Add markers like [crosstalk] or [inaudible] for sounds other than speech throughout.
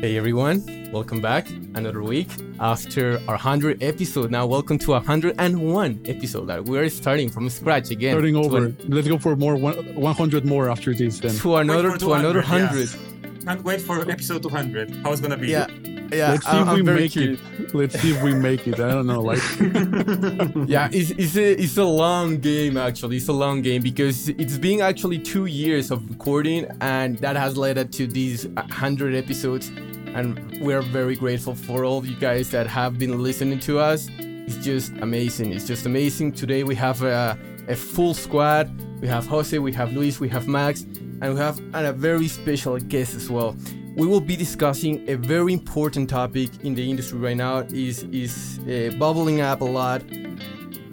Hey everyone, welcome back. Another week after our 100 episode. Now, welcome to a 101 episode that we are starting from scratch again. Starting over. an- Let's go for more one, 100 more after this then. To another, for to another 100. yes. Can't wait for episode 200. How it's gonna be? Yeah, yeah. Let's see I- if I'm we make curious. it. Let's see if we make it. I don't know. Like [laughs] yeah it's, it's, a, it's a long game actually it's a long game because it's been actually two years of recording and that has led up to these 100 episodes and we're very grateful for all you guys that have been listening to us it's just amazing it's just amazing today we have a, a full squad we have jose we have luis we have max and we have a very special guest as well we will be discussing a very important topic in the industry right now is is uh, bubbling up a lot.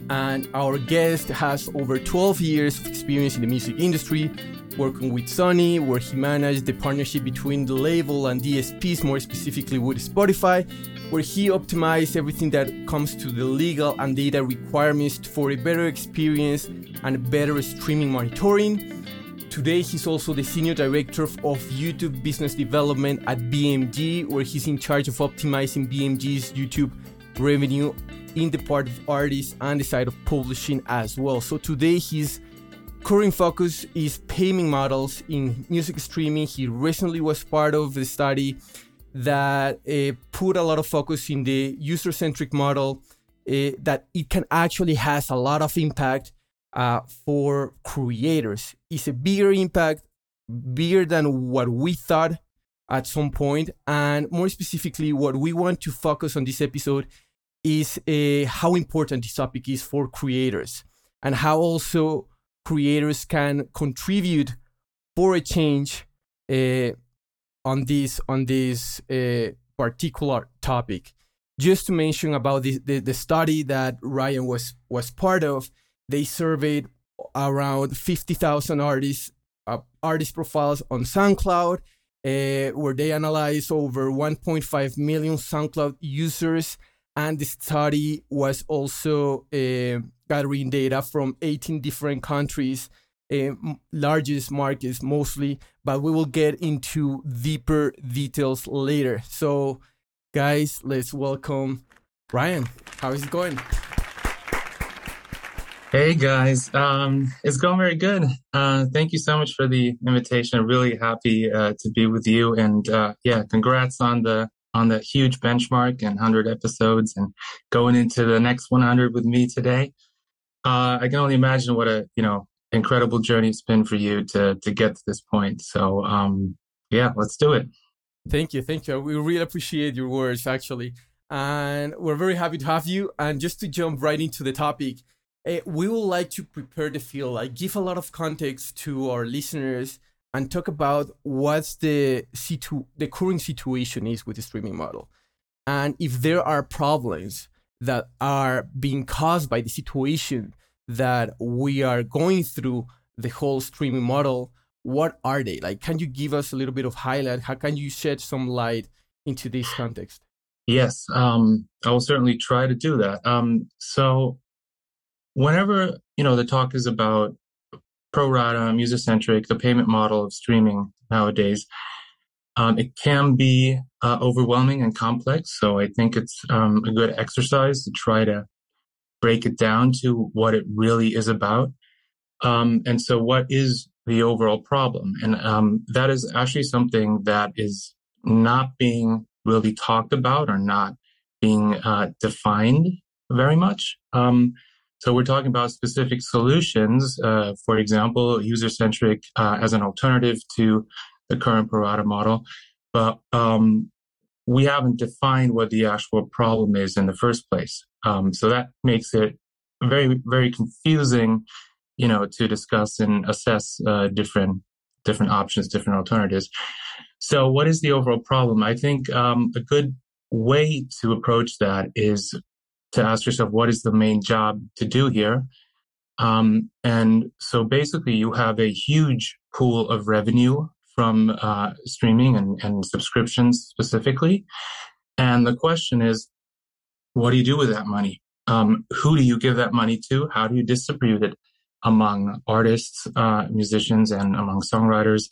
And our guest has over 12 years of experience in the music industry working with sony where he managed the partnership between the label and dsps more specifically with spotify where he optimized everything that comes to the legal and data requirements for a better experience and better streaming monitoring Today, he's also the Senior Director of YouTube Business Development at BMG, where he's in charge of optimizing BMG's YouTube revenue in the part of artists and the side of publishing as well. So today, his current focus is payment models in music streaming. He recently was part of the study that uh, put a lot of focus in the user-centric model uh, that it can actually has a lot of impact uh, for creators. It's a bigger impact, bigger than what we thought at some point. point, and more specifically, what we want to focus on this episode is uh, how important this topic is for creators and how also creators can contribute for a change uh, on this on this uh, particular topic. Just to mention about the, the, the study that Ryan was was part of, they surveyed around 50,000 artists uh, artist profiles on SoundCloud, uh, where they analyzed over 1.5 million SoundCloud users, and the study was also uh, gathering data from 18 different countries, uh, largest markets mostly, but we will get into deeper details later. So, guys, let's welcome Ryan. How is it going? Hey guys, um, it's going very good. Uh, thank you so much for the invitation. I'm really happy uh, to be with you, and uh, yeah, congrats on the on the huge benchmark and 100 episodes, and going into the next 100 with me today. Uh, I can only imagine what a you know incredible journey it's been for you to to get to this point. So um, yeah, let's do it. Thank you, thank you. We really appreciate your words, actually, and we're very happy to have you. And just to jump right into the topic, we would like to prepare the field, like give a lot of context to our listeners, and talk about what's the situ- the current situation is with the streaming model, and if there are problems that are being caused by the situation that we are going through the whole streaming model what are they? Like can you give us a little bit of highlight? How can you shed some light into this context? Yes, um, I will certainly try to do that. Um, so, whenever you know the talk is about pro rata, user centric, the payment model of streaming nowadays, um, it can be uh, overwhelming and complex. So, I think it's um, a good exercise to try to break it down to what it really is about. Um, and so, what is the overall problem? And um, that is actually something that is not being really talked about or not being uh, defined very much. So we're talking about specific solutions, uh, for example, user-centric uh, as an alternative to the current pro rata model, but um, we haven't defined what the actual problem is in the first place. Um, so that makes it very, very confusing, you know, to discuss and assess uh, different different options, different alternatives. So, what is the overall problem? I think um, a good way to approach that is to ask yourself, what is the main job to do here? Um, and so, basically, you have a huge pool of revenue from uh, streaming and, and subscriptions specifically. And the question is, what do you do with that money? Um, who do you give that money to? How do you distribute it among artists, uh, musicians, and among songwriters?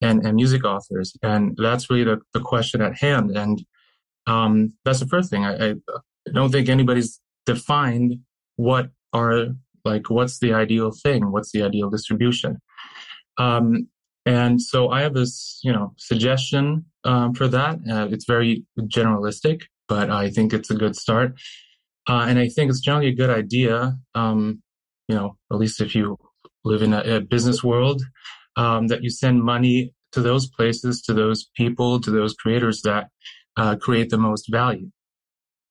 and, and music authors. And that's really the, the question at hand. And um, that's the first thing. I, I don't think anybody's defined what are like what's the ideal thing, what's the ideal distribution. Um, and so I have this, you know, suggestion um, for that. Uh, it's very generalistic, but I think it's a good start. Uh, and I think it's generally a good idea, um, you know, at least if you live in a, a business world, um, that you send money to those places, to those people, to those creators that uh, create the most value.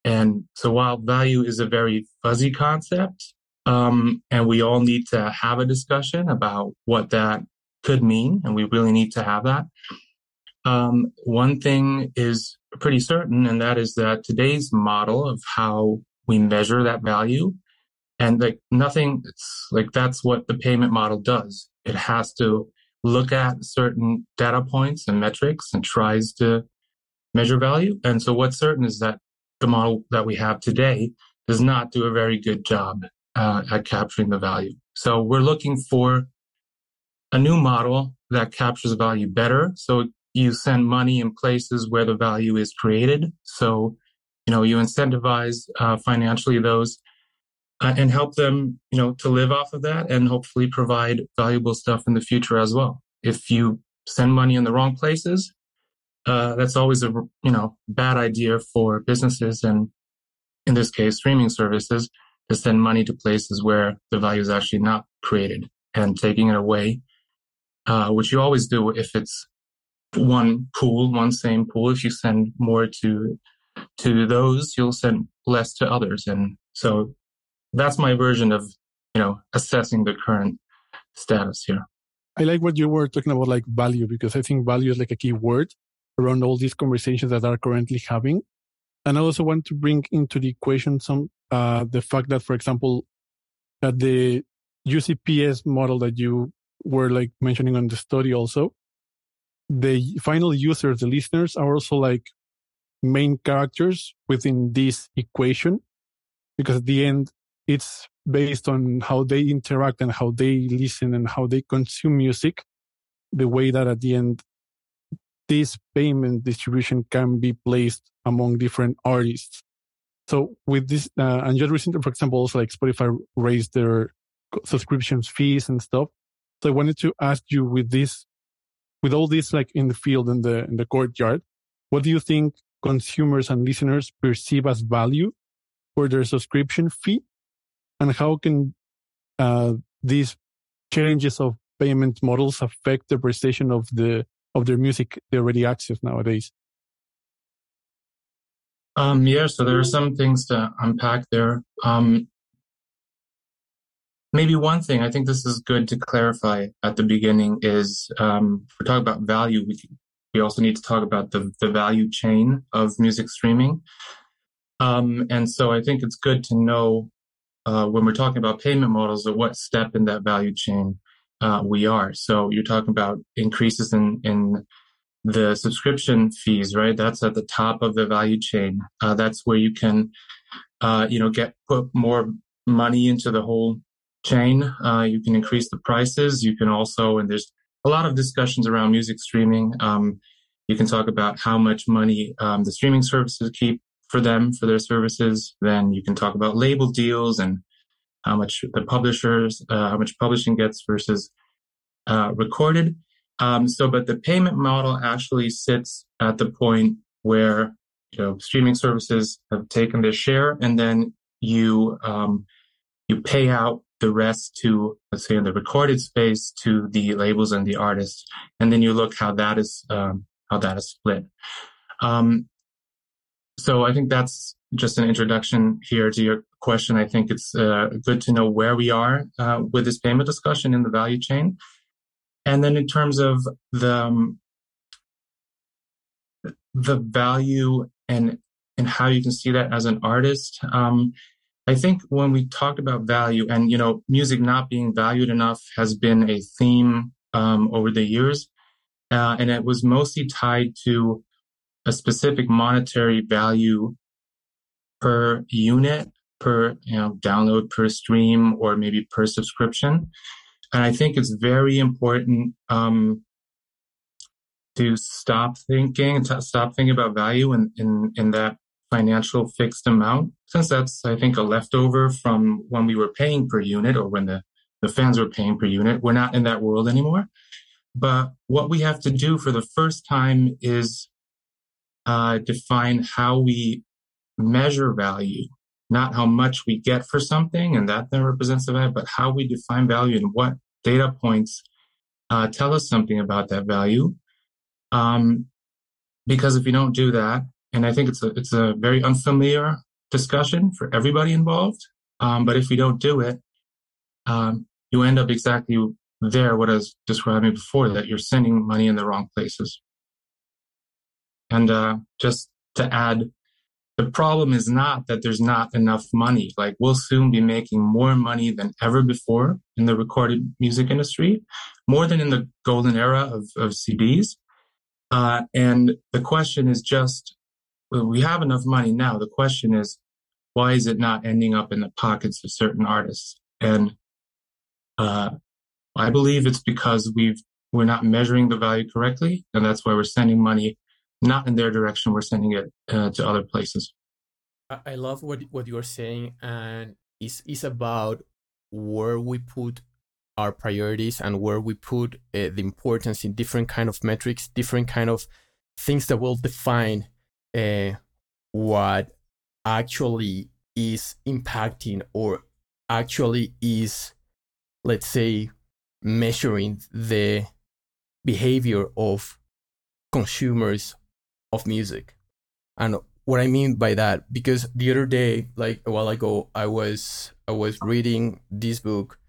And so while value is a very fuzzy concept, um, and we all need to have a discussion about what that could mean, and we really need to have that. Um, one thing is pretty certain, and that is that today's model of how we measure that value, and like nothing, it's like that's what the payment model does. It has to look at certain data points and metrics and tries to measure value. And so what's certain is that the model that we have today does not do a very good job uh, at capturing the value. So we're looking for a new model that captures value better. So you send money in places where the value is created. So, you know, you incentivize uh, financially those uh, and help them, you know, to live off of that and hopefully provide valuable stuff in the future as well. If you send money in the wrong places, uh, that's always a you know bad idea for businesses and in this case streaming services to send money to places where the value is actually not created and taking it away, uh, which you always do if it's one pool, one same pool. If you send more to to those, you'll send less to others, and so that's my version of you know assessing the current status here. I like what you were talking about, like value, because I think value is like a key word around all these conversations that are currently having. And I also want to bring into the equation some uh, the fact that, for example, that the UCPS model that you were like mentioning on the study also, the final users, the listeners, are also like main characters within this equation, because at the end, it's based on how they interact and how they listen and how they consume music, the way that at the end this payment distribution can be placed among different artists. So with this, uh, and just recently, for example, also like Spotify raised their subscriptions fees and stuff. So I wanted to ask you with this, with all this like in the field and the in the courtyard, what do you think consumers and listeners perceive as value for their subscription fee, and how can uh, these changes of payment models affect the precision of the of their music they already access nowadays? Um, yeah, so there are some things to unpack there. Um, maybe one thing I think this is good to clarify at the beginning is um, if we're talking about value, we, we also need to talk about the, the value chain of music streaming. Um, and so I think it's good to know uh, when we're talking about payment models at what step in that value chain uh, we are. So you're talking about increases in, in the subscription fees, right? That's at the top of the value chain. Uh, that's where you can, uh, you know, get put more money into the whole chain. Uh, you can increase the prices. You can also, and there's a lot of discussions around music streaming. Um, you can talk about how much money um, the streaming services keep for them for their services. Then you can talk about label deals and how much the publishers, uh, how much publishing gets versus uh, recorded. Um, so, but the payment model actually sits at the point where you know streaming services have taken their share, and then you um, you pay out the rest to let's say in the recorded space to the labels and the artists, and then you look how that is um, how that is split. Um, so I think that's just an introduction here to your question. I think it's uh, good to know where we are uh, with this payment discussion in the value chain. And then in terms of the, um, the value and, and how you can see that as an artist, um, I think when we talk about value and, you know, music not being valued enough has been a theme um, over the years. Uh, and it was mostly tied to a specific monetary value per unit, per you know, download per stream, or maybe per subscription. And I think it's very important um, to stop thinking, to stop thinking about value in, in, in that financial fixed amount, since that's, I think, a leftover from when we were paying per unit or when the, the fans were paying per unit. We're not in that world anymore. But what we have to do for the first time is uh, define how we measure value, not how much we get for something, and that then represents the value, but how we define value and what data points uh, tell us something about that value. Um, because if you don't do that, and I think it's a it's a very unfamiliar discussion for everybody involved. Um, but if you don't do it, um, you end up exactly there. What I was describing before, that you're sending money in the wrong places. And uh, just to add, the problem is not that there's not enough money. Like we'll soon be making more money than ever before in the recorded music industry, more than in the golden era of, of CDs. Uh, and the question is just, we have enough money now. The question is, why is it not ending up in the pockets of certain artists? And uh, I believe it's because we've we're not measuring the value correctly, and that's why we're sending money not in their direction. We're sending it uh, to other places. I love what what you're saying, and it's it's about where we put our priorities and where we put uh, the importance in different kind of metrics, different kind of things that will define uh, what actually is impacting or actually is, let's say, measuring the behavior of consumers of music. And what I mean by that, because the other day, like a while ago, I was I was reading this book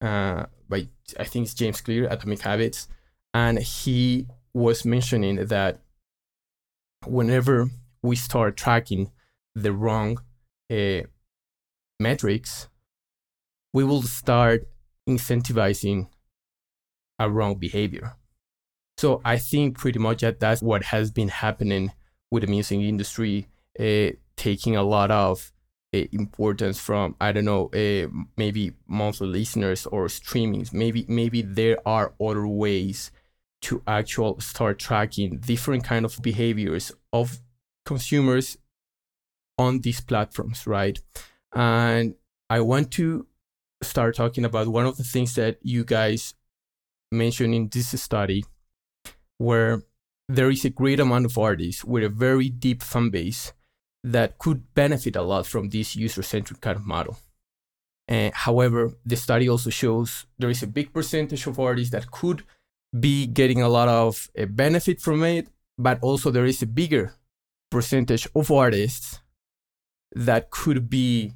uh, by I think it's James Clear, Atomic Habits, and he was mentioning that whenever we start tracking the wrong uh, metrics, we will start incentivizing a wrong behavior. So I think pretty much that that's what has been happening with the music industry, uh, taking a lot of uh, importance from I don't know uh, maybe monthly listeners or streamings. Maybe maybe there are other ways to actual start tracking different kind of behaviors of consumers on these platforms, right? And I want to start talking about one of the things that you guys mentioned in this study where there is a great amount of artists with a very deep fan base that could benefit a lot from this user-centric kind of model. Uh, however, the study also shows there is a big percentage of artists that could be getting a lot of uh, benefit from it, but also there is a bigger percentage of artists that could be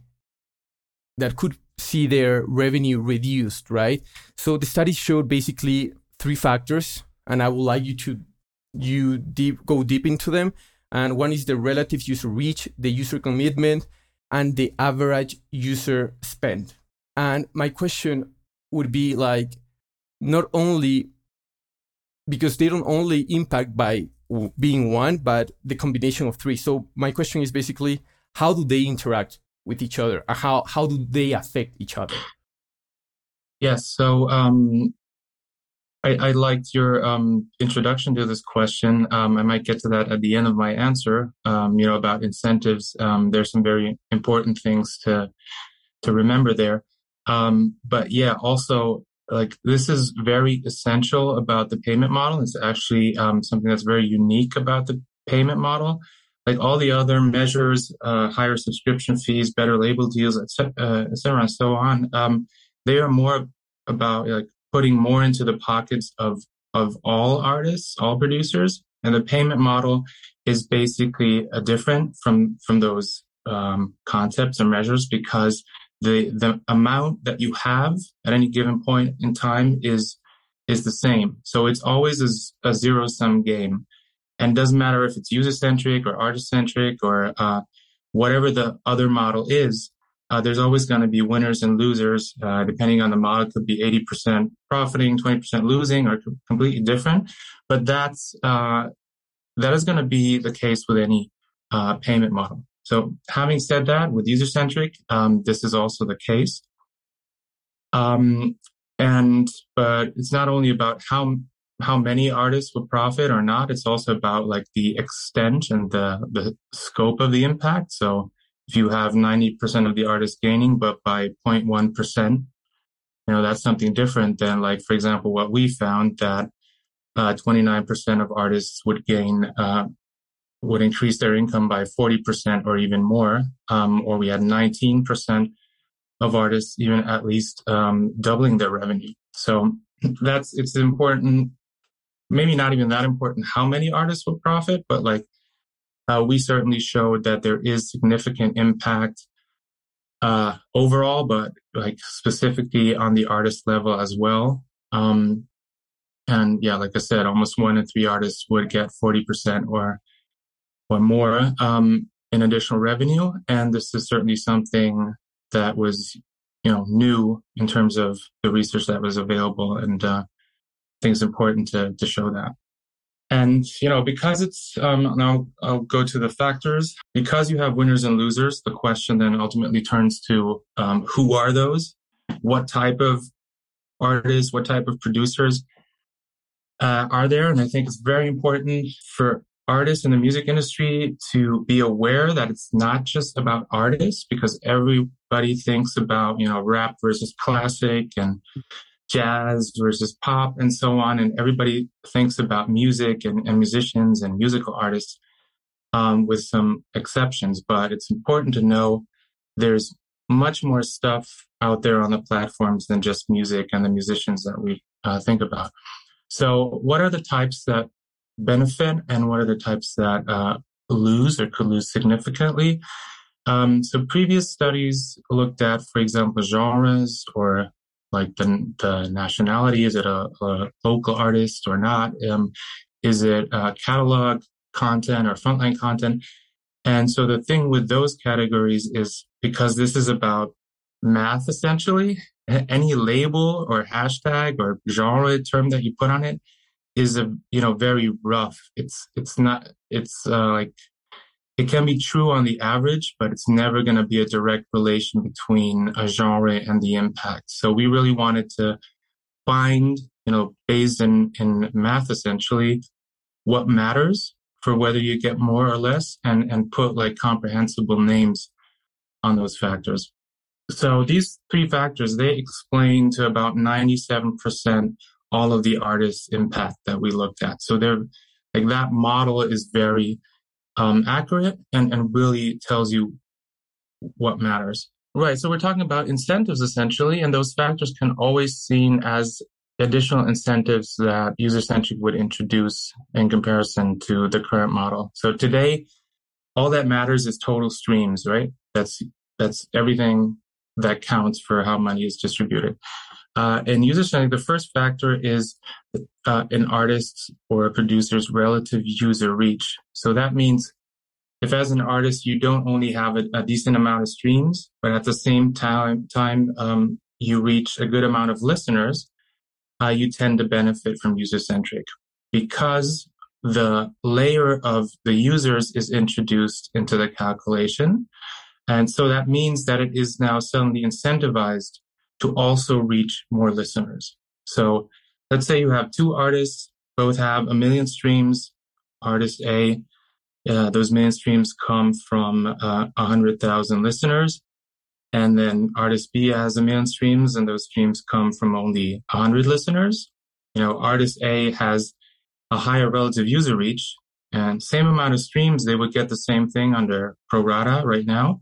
that could see their revenue reduced, right? So the study showed basically three factors, and I would like you to you deep go deep into them. And one is the relative user reach, the user commitment, and the average user spend. And my question would be like, not only because they don't only impact by being one, but the combination of three. So my question is basically, how do they interact with each other? How how do they affect each other? Yes. So um, I, I liked your um, introduction to this question. Um, I might get to that at the end of my answer. Um, you know about incentives. Um, there's some very important things to to remember there. Um, but yeah, also like this is very essential about the payment model. It's actually um, something that's very unique about the payment model. Like all the other measures, uh, higher subscription fees, better label deals, etc., uh, et and so on. they are more about like putting more into the pockets of of all artists, all producers, and the payment model is basically a different from from those um, concepts or measures because the the amount that you have at any given point in time is is the same. So it's always a, a zero sum game, and doesn't matter if it's user centric or artist centric or uh, whatever the other model is. Uh, there's always going to be winners and losers, uh, depending on the model. It could be 80% profiting, 20% losing, or completely different. But that's uh, that is going to be the case with any uh, payment model. So, having said that, with user centric, um, this is also the case. Um, and but it's not only about how how many artists would profit or not. It's also about like the extent and the, the scope of the impact. So if you have 90% of the artists gaining, but by 0.1%, you know, that's something different than like, for example, what we found that uh, 29% of artists would gain, uh, would increase their income by 40% or even more. Um, or we had 19% of artists even at least um, doubling their revenue. So that's, it's important maybe not even that important how many artists will profit, but like uh, we certainly showed that there is significant impact uh, overall, but like specifically on the artist level as well. Um, and yeah, like I said, almost one in three artists would get 40% or, or more, um, in additional revenue. And this is certainly something that was, you know, new in terms of the research that was available. And, uh, think it's important to, to show that. And, you know, because it's, um, now I'll go to the factors. Because you have winners and losers, the question then ultimately turns to, um, who are those? What type of artists, what type of producers, uh, are there? And I think it's very important for artists in the music industry to be aware that it's not just about artists because everybody thinks about, you know, rap versus classic and jazz versus pop and so on. And everybody thinks about music and, and musicians and musical artists um, with some exceptions. But it's important to know there's much more stuff out there on the platforms than just music and the musicians that we uh, think about. So, what are the types that benefit and what are the types that uh, lose or could lose significantly? Um, so previous studies looked at, for example, genres or like the, the nationality. Is it a, a local artist or not? Um, is it catalog content or frontline content? And so the thing with those categories is because this is about math essentially, any label or hashtag or genre term that you put on it is a you know very rough. It's it's not it's uh, like it can be true on the average, but it's never going to be a direct relation between a genre and the impact. So we really wanted to find, you know, based in, in math essentially, what matters for whether you get more or less and, and put like comprehensible names on those factors. So these three factors, they explain to about 97% all of the artists' impact that we looked at. So they're like that model is very um, accurate and, and really tells you what matters. Right. So we're talking about incentives essentially, and those factors can always seen as additional incentives that user centric would introduce in comparison to the current model. So today, all that matters is total streams, right? That's that's everything that counts for how money is distributed. Uh, in user centric, the first factor is uh, an artist's or a producer's relative user reach. So that means if as an artist you don't only have a, a decent amount of streams, but at the same time, time um, you reach a good amount of listeners, uh, you tend to benefit from user centric because the layer of the users is introduced into the calculation. And so that means that it is now suddenly incentivized to also reach more listeners. So let's say you have two artists, both have a million streams. Artist A, uh, those million streams come from uh, 100,000 listeners. And then artist B has a million streams and those streams come from only 100 listeners. You know, artist A has a higher relative user reach and same amount of streams, they would get the same thing under pro rata right now.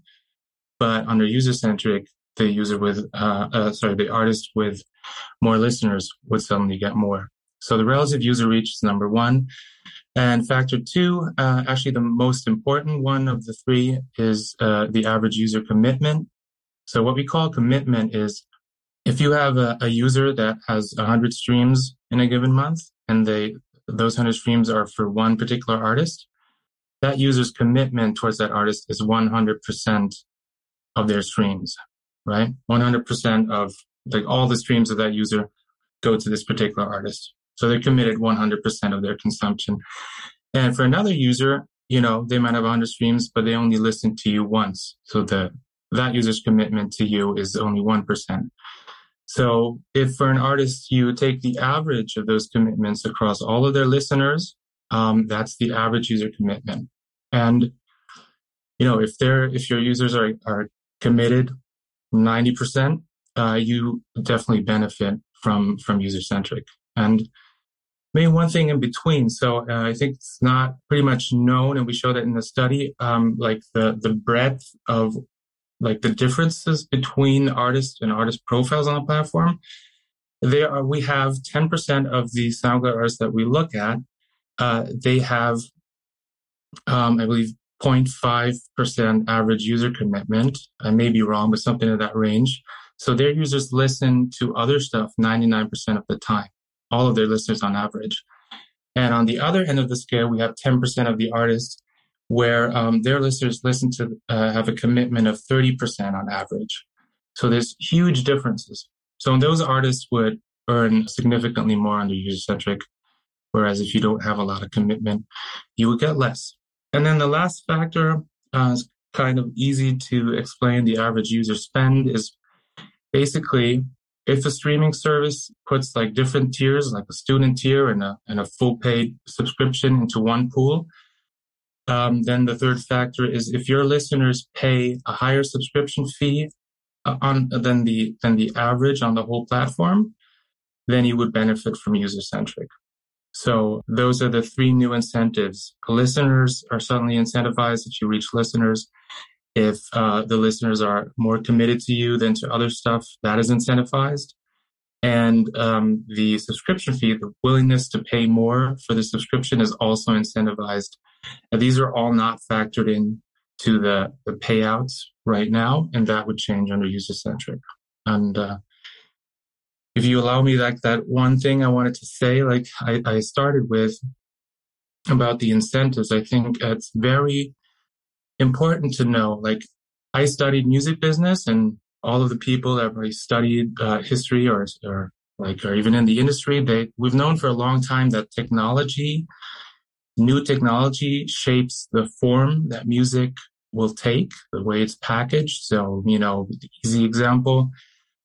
But under user centric, the user with, uh, uh, sorry, the artist with more listeners would suddenly get more. So the relative user reach is number one. And factor two, uh, actually the most important one of the three is uh, the average user commitment. So what we call commitment is if you have a, a user that has 100 streams in a given month and they those 100 streams are for one particular artist, that user's commitment towards that artist is 100% of their streams right? 100% of like all the streams of that user go to this particular artist. So they're committed 100% of their consumption. And for another user, you know, they might have 100 streams, but they only listen to you once. So the, that user's commitment to you is only 1%. So if for an artist you take the average of those commitments across all of their listeners, um, that's the average user commitment. And you know, if they're if your users are are committed 90%, uh, you definitely benefit from from user centric. And maybe one thing in between. So uh, I think it's not pretty much known, and we show that in the study, um, like the the breadth of like the differences between artists and artist profiles on the platform. There are we have 10% of the SoundCloud artists that we look at. Uh, they have, um, I believe, 0.5% average user commitment. I may be wrong, but something in that range. So their users listen to other stuff 99% of the time, all of their listeners on average. And on the other end of the scale, we have 10% of the artists where um, their listeners listen to uh, have a commitment of 30% on average. So there's huge differences. So those artists would earn significantly more under user centric, whereas if you don't have a lot of commitment, you would get less. And then the last factor uh, is kind of easy to explain. The average user spend is basically if a streaming service puts like different tiers, like a student tier and a, and a full paid subscription into one pool, um, then the third factor is if your listeners pay a higher subscription fee uh, on than the than the average on the whole platform, then you would benefit from user centric. So those are the three new incentives. Listeners are suddenly incentivized if you reach listeners. If uh, the listeners are more committed to you than to other stuff, that is incentivized. And um, the subscription fee, the willingness to pay more for the subscription is also incentivized. And these are all not factored in to the, the payouts right now, and that would change under user centric. And uh, if you allow me like that one thing I wanted to say, like I, I started with about the incentives, I think it's very important to know, like I studied music business and all of the people that have studied uh, history or, or like, or even in the industry, they, we've known for a long time that technology, new technology shapes the form that music will take, the way it's packaged. So, you know, easy example,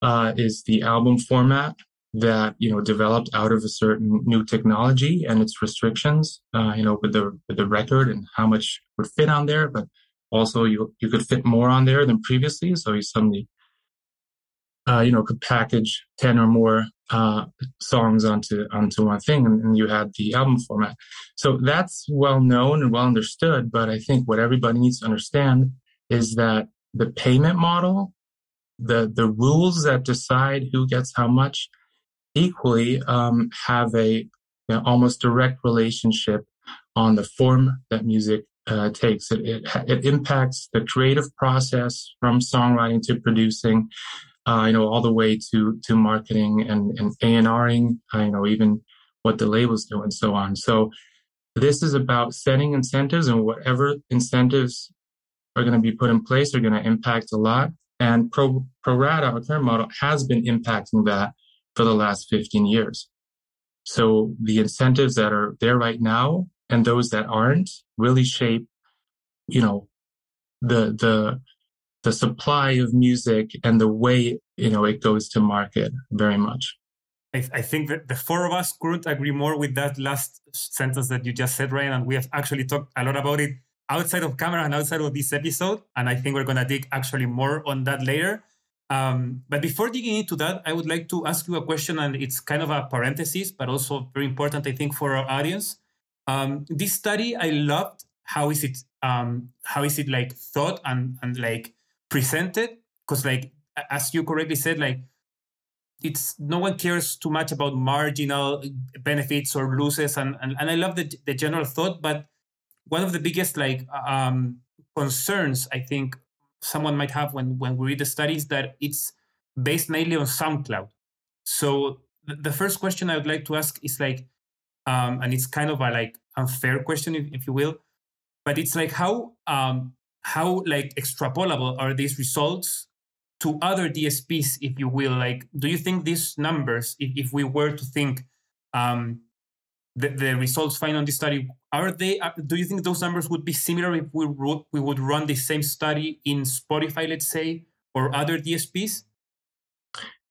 uh, is the album format that you know developed out of a certain new technology and its restrictions. Uh, you know, with the with the record and how much would fit on there, but also you you could fit more on there than previously. So you suddenly uh, you know could package ten or more uh, songs onto onto one thing, and, and you had the album format. So that's well known and well understood. But I think what everybody needs to understand is that the payment model the the rules that decide who gets how much equally um, have a you know, almost direct relationship on the form that music uh, takes. It, it, it impacts the creative process from songwriting to producing, uh, you know, all the way to to marketing and and A and Ring. Uh, you know, even what the labels do and so on. So this is about setting incentives, and whatever incentives are going to be put in place are going to impact a lot. And pro, pro rata, our current model, has been impacting that for the last 15 years. So the incentives that are there right now and those that aren't really shape, you know, the, the, the supply of music and the way, you know, it goes to market very much. I, I think that the four of us couldn't agree more with that last sentence that you just said, Ryan. And we have actually talked a lot about it outside of camera and outside of this episode. And I think we're going to dig actually more on that later. Um, but before digging into that, I would like to ask you a question, and it's kind of a parenthesis, but also very important, I think, for our audience. Um, this study, I loved how is it, um, how is it like thought and and like presented? Because like as you correctly said, like it's no one cares too much about marginal benefits or losses, and and, and I love the the general thought, but one of the biggest like um, concerns I think someone might have when when we read the studies that it's based mainly on SoundCloud. So th- the first question I would like to ask is like, um, and it's kind of a like unfair question if, if you will, but it's like how um, how like extrapolable are these results to other DSPs, if you will? Like, do you think these numbers, if, if we were to think um, the, the results found on this study are they uh, do you think those numbers would be similar if we wrote, we would run the same study in spotify let's say or other dsps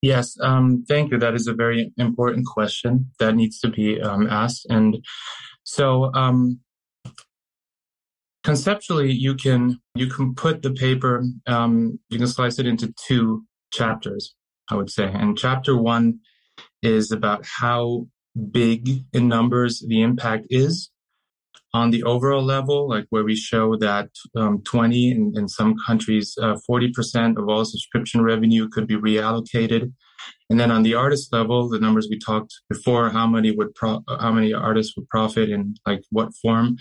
Yes, um, thank you. That is a very important question that needs to be um, asked. And so, um, conceptually, you can you can put the paper, um, you can slice it into two chapters. I would say, and chapter one is about how big in numbers the impact is on the overall level, like where we show that um, 20 in, in, some countries, uh, 40% of all subscription revenue could be reallocated. And then on the artist level, the numbers we talked before, how many would pro- how many artists would profit in like what form.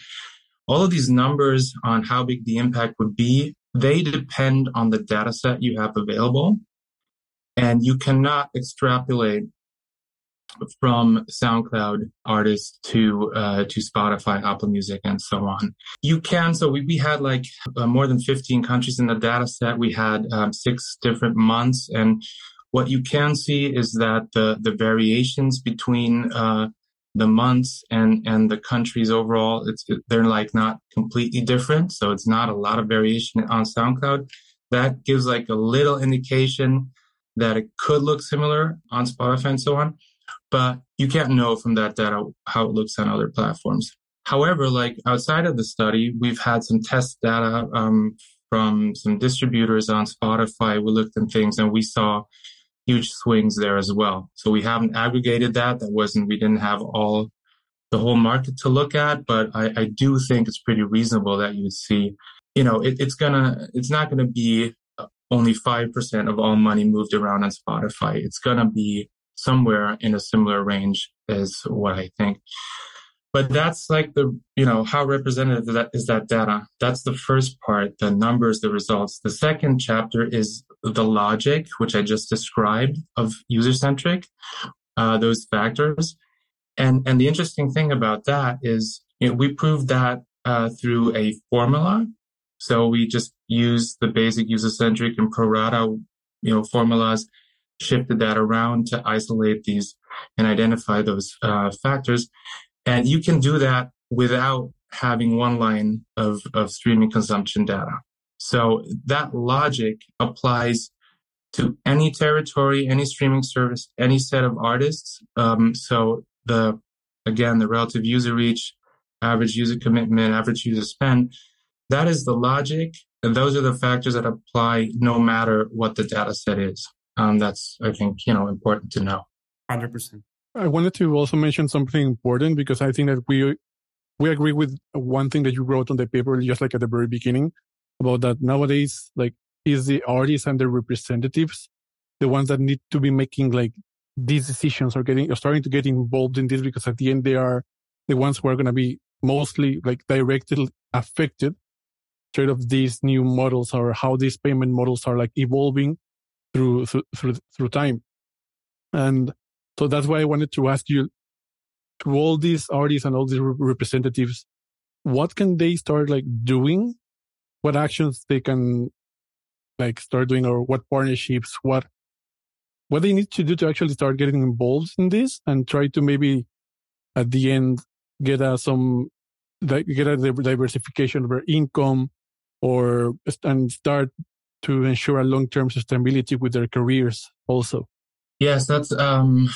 All of these numbers on how big the impact would be, they depend on the data set you have available. And you cannot extrapolate from SoundCloud artists to uh, to Spotify, Apple Music, and so on. You can. So we, we had like uh, more than 15 countries in the data set. We had um, six different months, and what you can see is that the the variations between uh, the months and and the countries overall, it's they're like not completely different. So it's not a lot of variation on SoundCloud. That gives like a little indication that it could look similar on Spotify and so on but you can't know from that data how it looks on other platforms. However, like outside of the study, we've had some test data um, from some distributors on Spotify. We looked at things and we saw huge swings there as well. So we haven't aggregated that. That wasn't, we didn't have all the whole market to look at, but I, I do think it's pretty reasonable that you would see, you know, it, it's gonna, it's not gonna be only 5% of all money moved around on Spotify. It's gonna be somewhere in a similar range is what I think. But that's like the, you know, how representative that is that data. That's the first part, the numbers, the results. The second chapter is the logic, which I just described of user centric, uh, those factors. And, and the interesting thing about that is, you know, we proved that, uh, through a formula. So we just use the basic user centric and pro rata, you know, formulas shifted that around to isolate these and identify those uh, factors. And you can do that without having one line of, of streaming consumption data. So that logic applies to any territory, any streaming service, any set of artists. Um, so the, again, the relative user reach, average user commitment, average user spend, that is the logic. And those are the factors that apply no matter what the data set is. Um, that's, I think, you know, important to know. 100%. I wanted to also mention something important because I think that we, we agree with one thing that you wrote on the paper, just like at the very beginning about that nowadays, like, is the artists and the representatives the ones that need to be making like these decisions or getting or starting to get involved in this because at the end they are the ones who are going to be mostly like directly affected straight of these new models or how these payment models are like evolving through through through time. And so that's why i wanted to ask you to all these artists and all these representatives what can they start like doing? What actions they can like start doing or what partnerships what what they need to do to actually start getting involved in this and try to maybe at the end get a, some get a diversification of their income or and start to ensure a long-term sustainability with their careers also? Yes, that's um,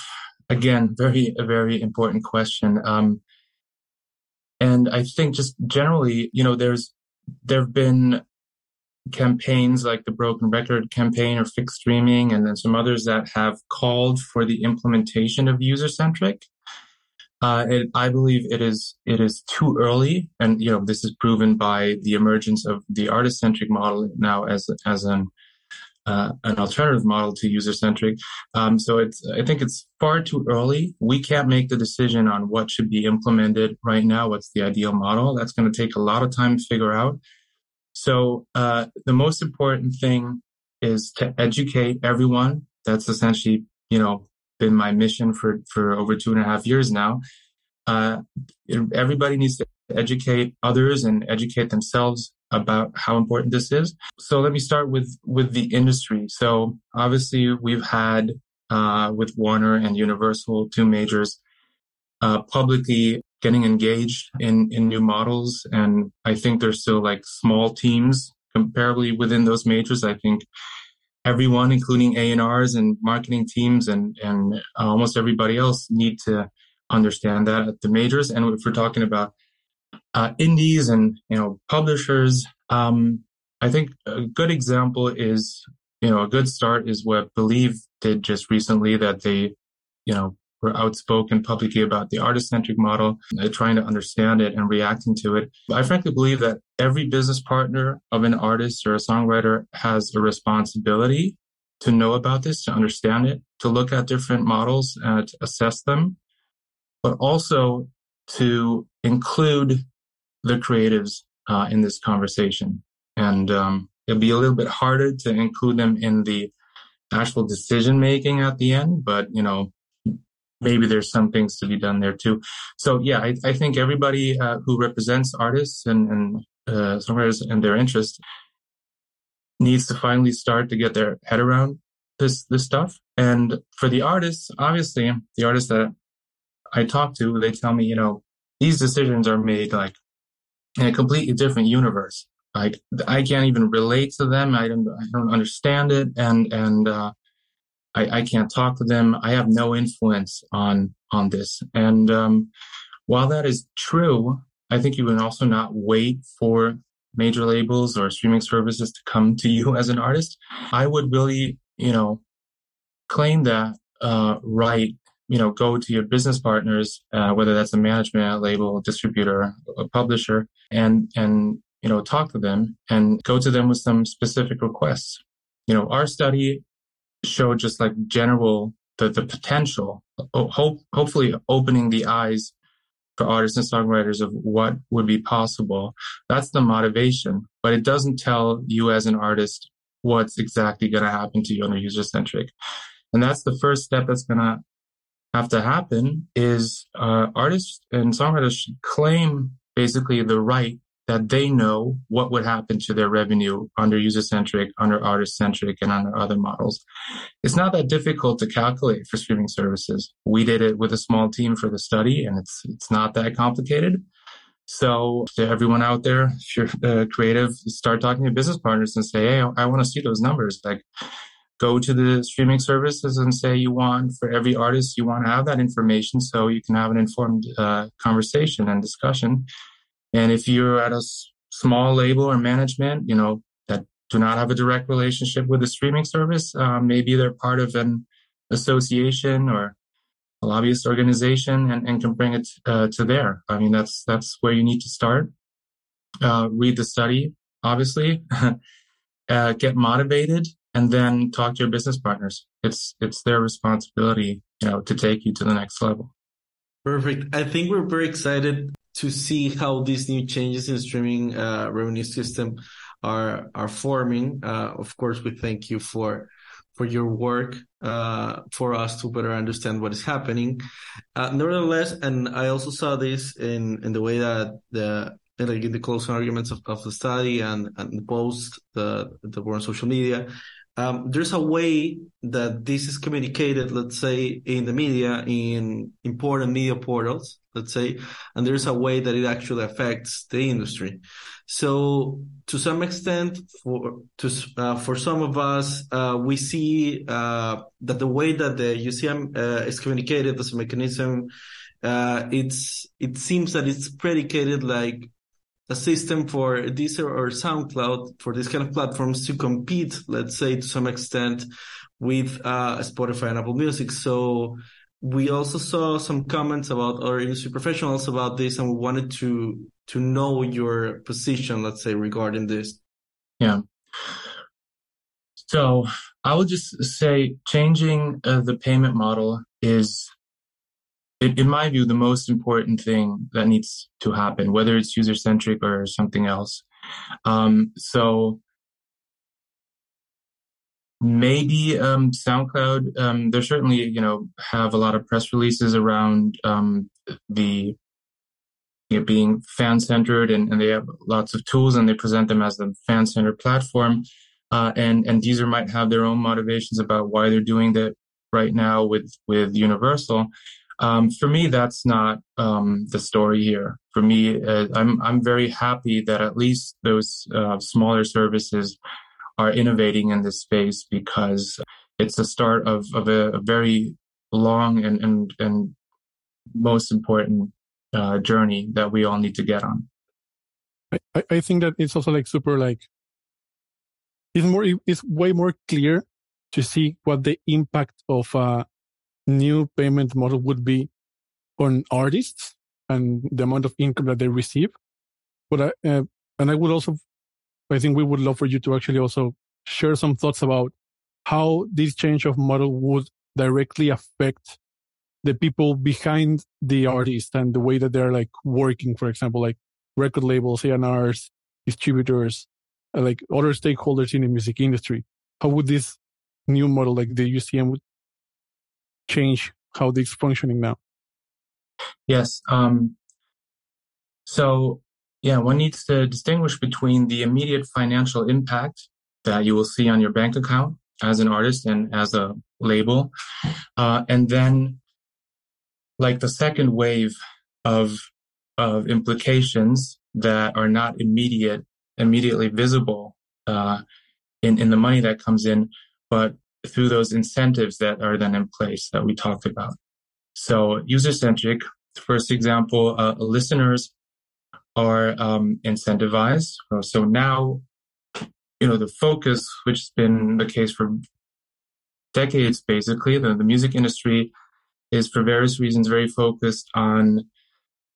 again very a very important question. Um, and I think just generally, you know, there's there have been campaigns like the Broken Record campaign or Fixed Streaming, and then some others that have called for the implementation of user centric. Uh, it, I believe it is it is too early, and you know this is proven by the emergence of the artist centric model now as as an uh, an alternative model to user centric. Um, so it's I think it's far too early. We can't make the decision on what should be implemented right now. What's the ideal model? That's going to take a lot of time to figure out. So uh, the most important thing is to educate everyone. That's essentially you know been my mission for for over two and a half years now. Uh, everybody needs to educate others and educate themselves about how important this is. So let me start with with the industry. So obviously we've had uh, with Warner and Universal, two majors, uh, publicly getting engaged in in new models, and I think there's still like small teams comparably within those majors. I think everyone, including A&Rs and marketing teams and, and almost everybody else need to understand that at the majors. And if we're talking about uh, indies and, you know, publishers, um, I think a good example is, you know, a good start is what Believe did just recently that they, you know, were outspoken publicly about the artist centric model, uh, trying to understand it and reacting to it. I frankly believe that every business partner of an artist or a songwriter has a responsibility to know about this, to understand it, to look at different models and assess them, but also to include the creatives uh, in this conversation. And um, it'll be a little bit harder to include them in the actual decision making at the end, but you know, maybe there's some things to be done there too. So yeah, I, I think everybody uh, who represents artists and, and uh, songwriters and their interests needs to finally start to get their head around this this stuff. And for the artists, obviously, the artists that I talk to, they tell me, you know, these decisions are made like in a completely different universe. Like I can't even relate to them. I don't I don't understand it, and and uh, I, I can't talk to them. I have no influence on on this. And um, while that is true, I think you can also not wait for major labels or streaming services to come to you as an artist. I would really, you know, claim that uh, right. You know, go to your business partners, uh, whether that's a management, label, distributor, a publisher, and and you know talk to them and go to them with some specific requests. You know, our study show just like general the, the potential hope hopefully opening the eyes for artists and songwriters of what would be possible. That's the motivation but it doesn't tell you as an artist what's exactly going to happen to you under user centric and that's the first step that's going to have to happen is uh, artists and songwriters should claim basically the right that they know what would happen to their revenue under user centric, under artist centric, and under other models. It's not that difficult to calculate for streaming services. We did it with a small team for the study, and it's it's not that complicated. So to everyone out there, if you're uh, creative, start talking to business partners and say, "Hey, I want to see those numbers." Like, go to the streaming services and say you want for every artist you want to have that information so you can have an informed uh, conversation and discussion and if you're at a small label or management, you know, that do not have a direct relationship with the streaming service, um, maybe they're part of an association or a lobbyist organization and, and can bring it uh, to there. I mean, that's, that's where you need to start. Uh, read the study, obviously, [laughs] uh, get motivated and then talk to your business partners. It's, it's their responsibility, you know, to take you to the next level. Perfect. I think we're very excited to see how these new changes in streaming uh, revenue system are are forming. Uh, of course, we thank you for for your work uh, for us to better understand what is happening. Uh, nevertheless, and I also saw this in in the way that the like in the closing arguments of, of the study and and the post the the were on social media um, there's a way that this is communicated, let's say, in the media, in important media portals, let's say, and there's a way that it actually affects the industry. So, to some extent, for to uh, for some of us, uh, we see uh, that the way that the UCM uh, is communicated as a mechanism, uh, it's it seems that it's predicated like a system for Deezer or SoundCloud for these kind of platforms to compete, let's say to some extent with uh, Spotify and Apple Music. So we also saw some comments about our industry professionals about this and we wanted to to know your position, let's say, regarding this. Yeah. So I would just say changing uh, the payment model is in my view, the most important thing that needs to happen, whether it's user centric or something else. Um, so maybe um, SoundCloud, um, they certainly, you know, have a lot of press releases around um, the you know, being fan centered, and, and, they have lots of tools, and they present them as the fan centered platform. Uh, and and Deezer might have their own motivations about why they're doing that right now with with Universal. Um, for me, that's not um, the story here. For me, uh, I'm I'm very happy that at least those uh, smaller services are innovating in this space because it's the start of, of a, a very long and, and, and most important uh, journey that we all need to get on. I, I think that it's also like super like it's more it's way more clear to see what the impact of a new payment model would be on artists and the amount of income that they receive. But I, uh, and I would also, I think we would love for you to actually also share some thoughts about how this change of model would directly affect the people behind the artist and the way that they're like working, for example, like record labels, A&Rs, distributors, uh, like other stakeholders in the music industry. How would this new model, like the UCM, change how this functioning now? Yes. Um, so, yeah, one needs to distinguish between the immediate financial impact that you will see on your bank account as an artist and as a label, uh, and then like the second wave of of implications that are not immediate immediately visible uh, in in the money that comes in, but through those incentives that are then in place that we talked about. So user centric. First example, uh, listeners are um, incentivized. So now, you know, the focus, which has been the case for decades, basically, the, the music industry is for various reasons very focused on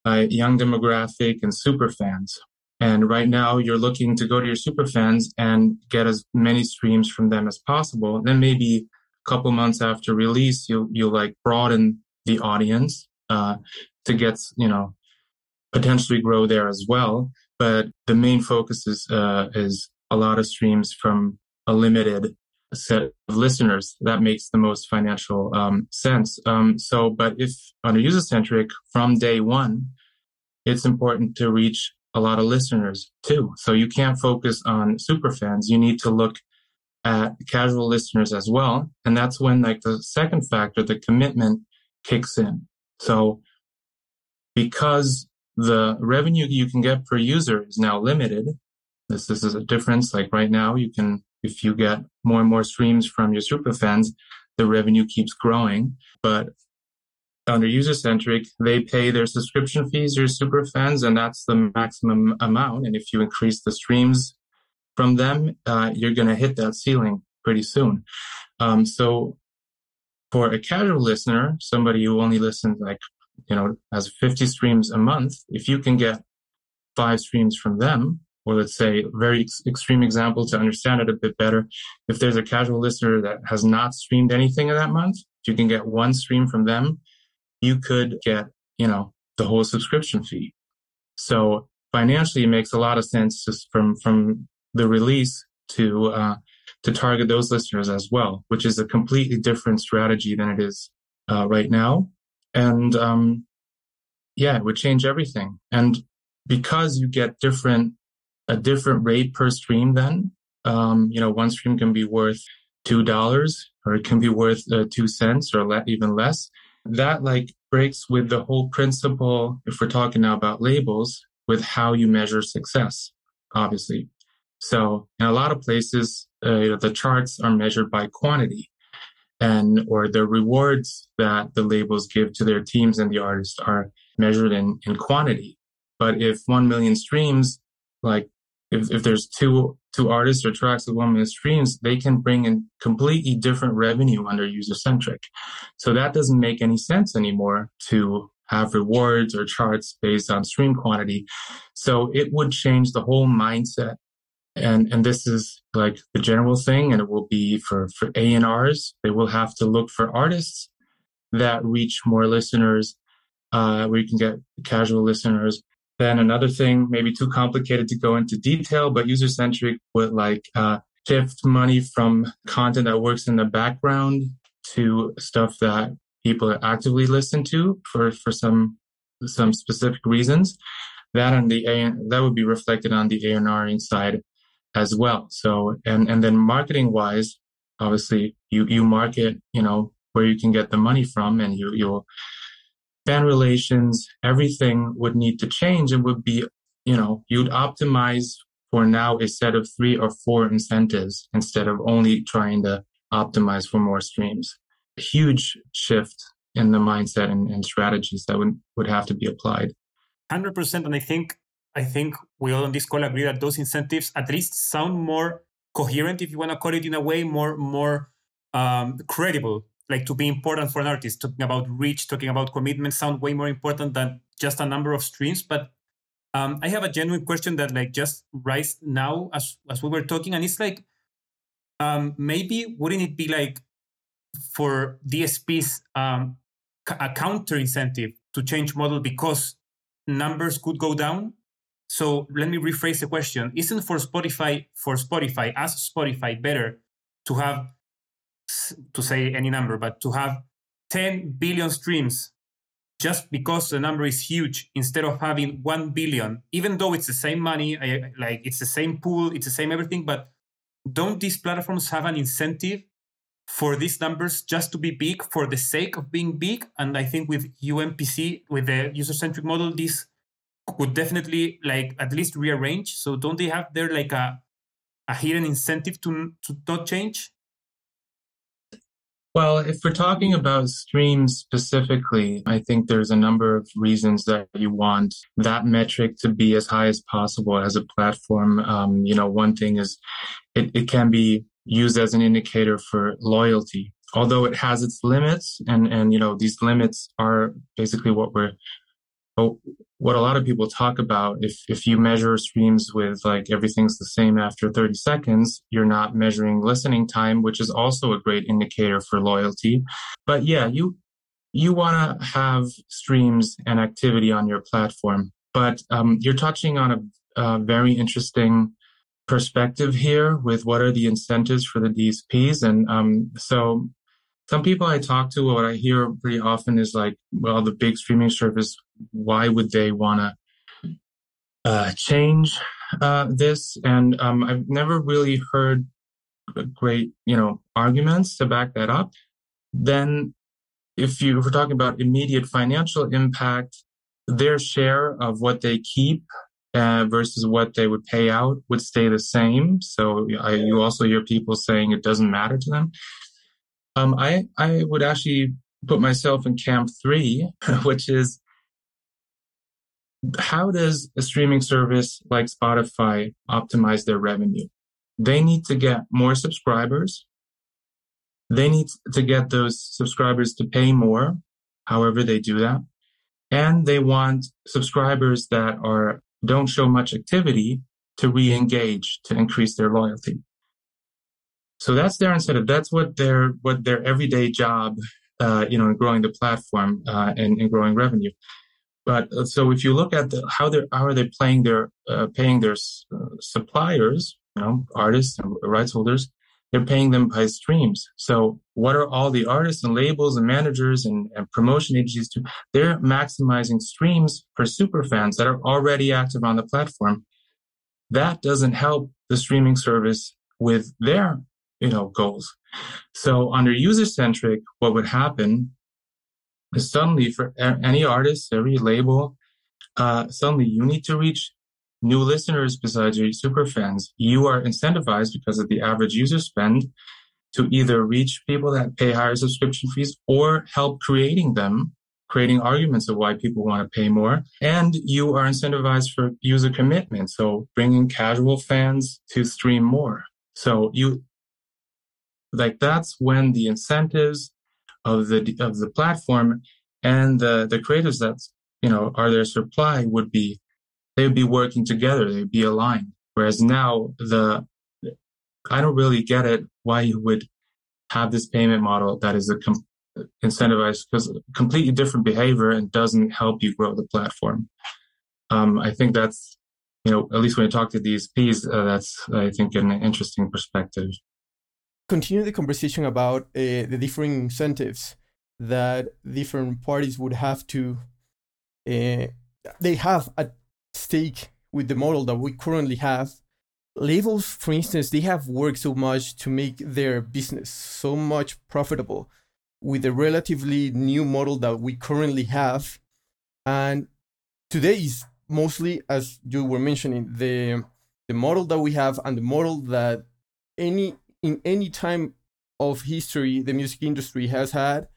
a young demographic and super fans. And right now you're looking to go to your super fans and get as many streams from them as possible. Then maybe a couple months after release, you'll, you'll like broaden the audience, uh, to get, you know, potentially grow there as well. But the main focus is, uh, is a lot of streams from a limited set of listeners. That makes the most financial um, sense. Um, so, but if under user centric from day one, it's important to reach a lot of listeners too. So you can't focus on super fans. You need to look at casual listeners as well. And that's when like the second factor, the commitment kicks in. So because the revenue you can get per user is now limited, this, this is a difference. Like right now, you can if you get more and more streams from your super fans, the revenue keeps growing. But under user centric, they pay their subscription fees, your super fans, and that's the maximum amount. And if you increase the streams from them, uh, you're going to hit that ceiling pretty soon. Um, so for a casual listener, somebody who only listens like, you know, has 50 streams a month, if you can get five streams from them, or let's say very ex- extreme example to understand it a bit better. If there's a casual listener that has not streamed anything in that month, you can get one stream from them. You could get, you know, the whole subscription fee. So financially, it makes a lot of sense just from, from the release to, uh, to target those listeners as well, which is a completely different strategy than it is, uh, right now. And, um, yeah, it would change everything. And because you get different a different rate per stream then. Um, you know, one stream can be worth $2 or it can be worth uh, two cents or le- even less. That like breaks with the whole principle, if we're talking now about labels, with how you measure success, obviously. So in a lot of places, uh, you know, the charts are measured by quantity and or the rewards that the labels give to their teams and the artists are measured in, in quantity. But if 1 million streams, like if, if there's two two artists or tracks with one million streams, they can bring in completely different revenue under user centric. So that doesn't make any sense anymore to have rewards or charts based on stream quantity. So it would change the whole mindset. And, and this is like the general thing. And it will be for, for A&Rs. They will have to look for artists that reach more listeners, uh, where you can get casual listeners then another thing, maybe too complicated to go into detail, but user centric would like uh, shift money from content that works in the background to stuff that people actively listen to for, for some some specific reasons. That and the A that would be reflected on the A&R side as well. So and and then marketing wise, obviously you you market you know where you can get the money from, and you you'll fan relations, everything would need to change and would be, you know, you'd optimize for now a set of three or four incentives instead of only trying to optimize for more streams. A huge shift in the mindset and, and strategies that would, would have to be applied. 100% and i think i think we all on this call agree that those incentives at least sound more coherent if you want to call it in a way more more um, credible like to be important for an artist. Talking about reach talking about commitment sound way more important than just a number of streams but um, i have a genuine question that like just rise now as as we were talking and it's like um, maybe wouldn't it be like for dsps um, a counter incentive to change model because numbers could go down? So let me rephrase the question. Isn't for spotify for spotify as spotify better to have to say any number but to have 10 billion streams just because the number is huge instead of having 1 billion even though it's the same money like it's the same pool it's the same everything but don't these platforms have an incentive for these numbers just to be big for the sake of being big? And i think with umpc with the user centric model this could definitely like at least rearrange. So don't they have there like a a hidden incentive to to not change well, if we're talking about streams specifically, I think there's a number of reasons that you want that metric to be as high as possible as a platform. Um, you know, one thing is it, it can be used as an indicator for loyalty, although it has its limits. And, and, you know, these limits are basically what we're what a lot of people talk about if if you measure streams with like everything's the same after 30 seconds you're not measuring listening time which is also a great indicator for loyalty. But yeah you you want to have streams and activity on your platform. But um, you're touching on a, a very interesting perspective here with what are the incentives for the dsps and um, so some people I talk to, what I hear pretty often is like, well, the big streaming service, why would they want to uh, change uh, this? And um, I've never really heard great, you know, arguments to back that up. Then, if you if we're talking about immediate financial impact, their share of what they keep uh, versus what they would pay out would stay the same. So I, you also hear people saying it doesn't matter to them. Um, I I would actually put myself in camp three, [laughs] which is how does a streaming service like Spotify optimize their revenue? They need to get more subscribers. They need to get those subscribers to pay more, however they do that. And they want subscribers that are don't show much activity to re-engage to increase their loyalty. So that's their incentive. That's what their what their everyday job, uh, you know, in growing the platform uh, and, and growing revenue. But uh, so if you look at the, how they how are they playing their uh, paying their uh, suppliers, you know, artists and rights holders, they're paying them by streams. So what are all the artists and labels and managers and, and promotion agencies do? They're maximizing streams for super fans that are already active on the platform. That doesn't help the streaming service with their you know goals so under user centric what would happen suddenly for any artist every label uh, suddenly you need to reach new listeners besides your super fans. You are incentivized because of the average user spend to either reach people that pay higher subscription fees or help creating them creating arguments of why people want to pay more. And you are incentivized for user commitment so bringing casual fans to stream more. So you like that's when the incentives of the of the platform and the the creators that you know are their supply would be they would be working together they'd be aligned. Whereas now the i don't really get it why you would have this payment model that is a com- incentivized because completely different behavior and doesn't help you grow the platform. Um, i think that's you know at least when you talk to dsps uh, that's i think an interesting perspective continue the conversation about uh, the different incentives that different parties would have to uh, they have at stake with the model that we currently have. Labels for instance they have worked so much to make their business so much profitable with a relatively new model that we currently have. And today is mostly as you were mentioning the the model that we have and the model that any in any time of history the music industry has had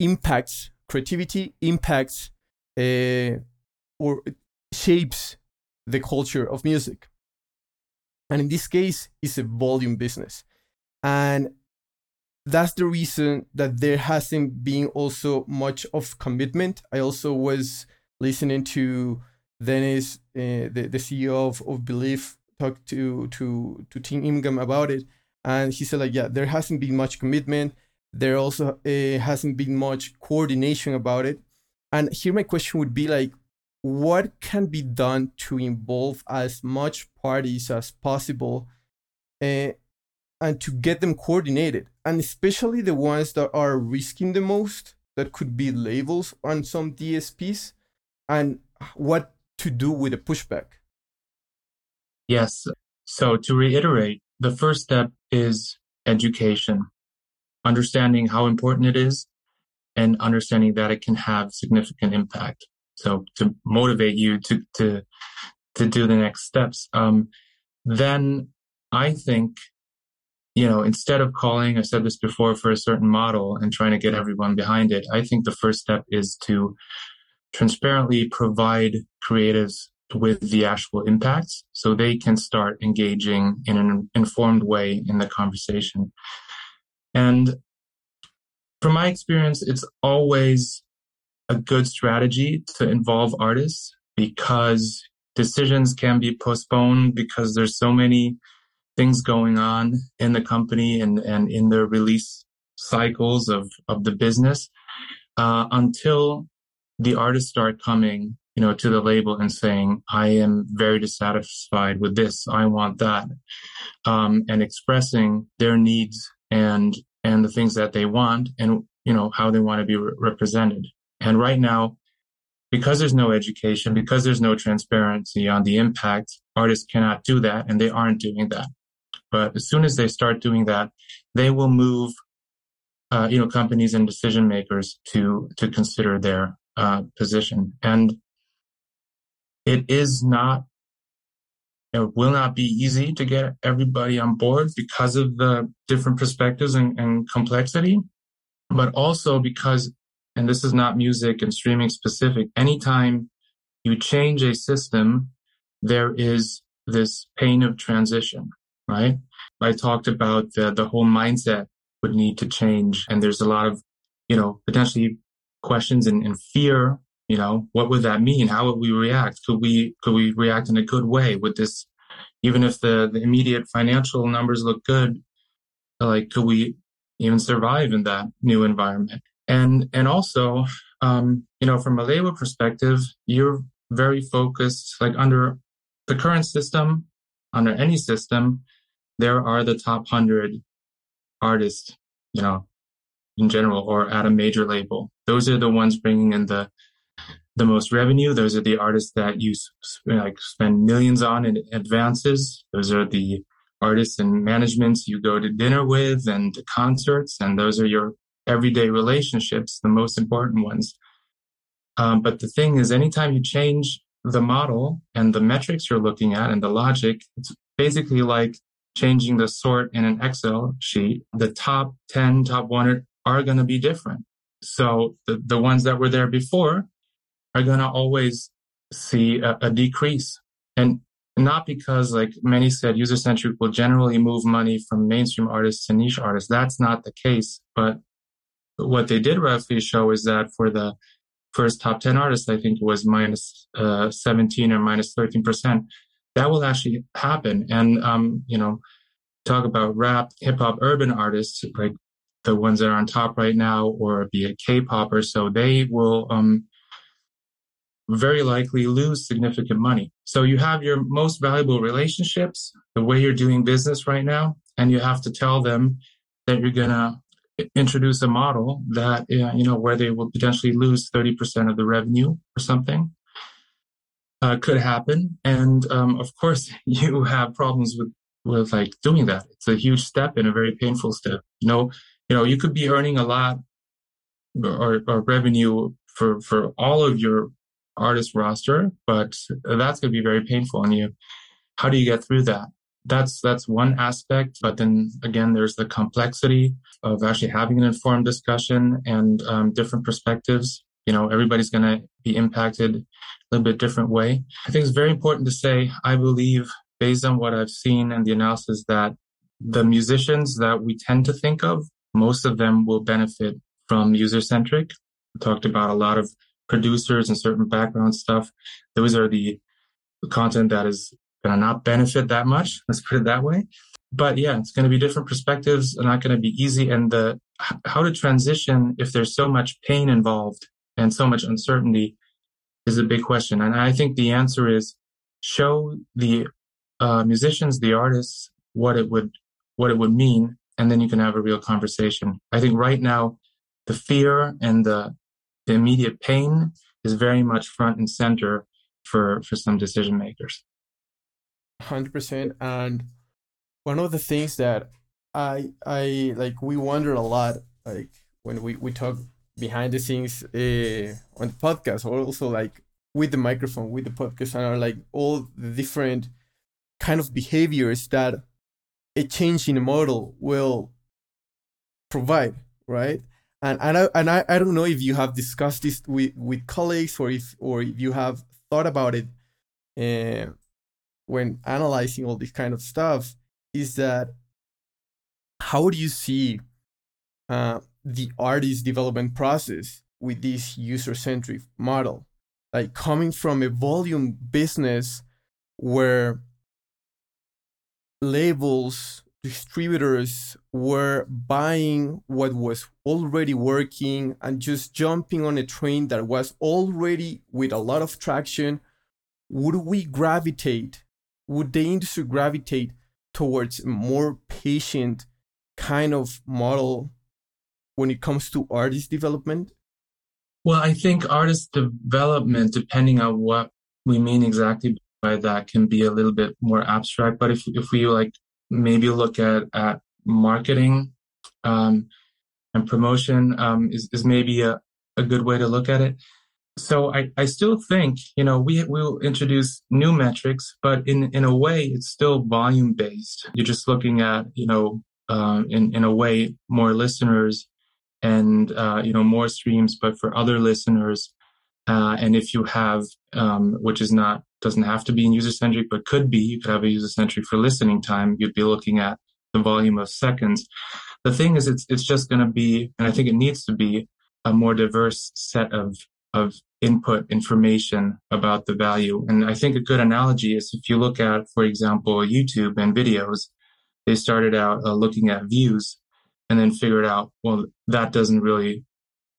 impacts creativity impacts uh, or shapes the culture of music. And in this case it's a volume business. And that's the reason that there hasn't been also much of commitment. I also was listening to Denis uh, the, the ceo of, of believe talk to to to Tim Ingham about it and he said like yeah there hasn't been much commitment. There also uh, hasn't been much coordination about it. And here my question would be like what can be done to involve as much parties as possible uh, and to get them coordinated? And especially the ones that are risking the most that could be labels on some dsps and what to do with a pushback yes. So to reiterate the first step is education understanding how important it is and understanding that it can have significant impact. So to motivate you to to to do the next steps um, then i think you know instead of calling i said this before for a certain model and trying to get everyone behind it i think the first step is to transparently provide creatives with the actual impacts so they can start engaging in an informed way in the conversation. And from my experience it's always a good strategy to involve artists because decisions can be postponed because there's so many things going on in the company and, and in the release cycles of, of the business uh, until the artists start coming you know to the label and saying i am very dissatisfied with this i want that um, and expressing their needs and and the things that they want and you know how they want to be re- represented and right now, because there's no education, because there's no transparency on the impact, artists cannot do that and they aren't doing that. But as soon as they start doing that, they will move, uh, you know, companies and decision makers to, to consider their, uh, position. And it is not, it will not be easy to get everybody on board because of the different perspectives and, and complexity, but also because and this is not music and streaming specific, anytime you change a system, there is this pain of transition, right? I talked about the, the whole mindset would need to change. And there's a lot of, you know, potentially questions and, and fear, you know, what would that mean? How would we react? Could we, could we react in a good way? Would this, even if the, the immediate financial numbers look good, like, could we even survive in that new environment? and and also um, you know from a label perspective you're very focused like under the current system under any system there are the top 100 artists you know in general or at a major label those are the ones bringing in the the most revenue those are the artists that you like spend millions on in advances those are the artists and managements you go to dinner with and to concerts and those are your everyday relationships, the most important ones. Um, but the thing is, anytime you change the model and the metrics you're looking at and the logic, it's basically like changing the sort in an Excel sheet. The top 10, top 100 are going to be different. So the, the ones that were there before are going to always see a, a decrease. And not because like many said user centric will generally move money from mainstream artists to niche artists. That's not the case, but what they did roughly show is that for the first top 10 artists, I think it was minus, uh, 17 or minus 13%. That will actually happen. And, um, you know, talk about rap, hip hop, urban artists, like the ones that are on top right now, or be it K-pop or so, they will, um, very likely lose significant money. So you have your most valuable relationships, the way you're doing business right now, and you have to tell them that you're going to introduce a model that you know where they will potentially lose 30% of the revenue or something uh, could happen. And um, of course [laughs] you have problems with with like doing that. It's a huge step and a very painful step. You know you know you could be earning a lot or, or revenue for for all of your artist roster but that's going to be very painful on you how do you get through that? That's that's one aspect, but then again, there's the complexity of actually having an informed discussion and um, different perspectives. You know, everybody's going to be impacted a little bit different way. I think it's very important to say. I believe, based on what I've seen and the analysis, that the musicians that we tend to think of, most of them will benefit from user centric. Talked about a lot of producers and certain background stuff. Those are the content that is going to not benefit that much. Let's put it that way. But yeah, it's going to be different perspectives and not going to be easy. And the how to transition if there's so much pain involved and so much uncertainty is a big question. And I think the answer is show the uh, musicians, the artists, what it would what it would mean, and then you can have a real conversation. I think right now, the fear and the, the immediate pain is very much front and center for for some decision makers. Hundred percent. And one of the things that I I like we wonder a lot like when we we talk behind the scenes uh, on the podcast or also like with the microphone with the podcast and are like all the different kind of behaviors that a change in the model will provide right and and I, and I, I don't know if you have discussed this with, with colleagues or if or if you have thought about it uh, when analyzing all this kind of stuff is that how do you see uh, the artist development process with this user-centric model? Like coming from a volume business where labels distributors were buying what was already working and just jumping on a train that was already with a lot of traction would we gravitate would the industry gravitate towards a more patient kind of model when it comes to artist development? Well i think artist development depending on what we mean exactly by that can be a little bit more abstract but if if we like maybe look at at marketing um, and promotion um, is is maybe a, a good way to look at it. So I, I still think you know we will introduce new metrics, but in in a way it's still volume based. You're just looking at you know uh, in in a way more listeners and uh, you know more streams, but for other listeners. Uh, and if you have, um, which is not doesn't have to be user centric, but could be. You could have a user centric for listening time. You'd be looking at the volume of seconds. The thing is, it's it's just going to be, and I think it needs to be a more diverse set of of input information about the value. And I think a good analogy is if you look at, for example, YouTube and videos, they started out uh, looking at views and then figured out, well, that doesn't really,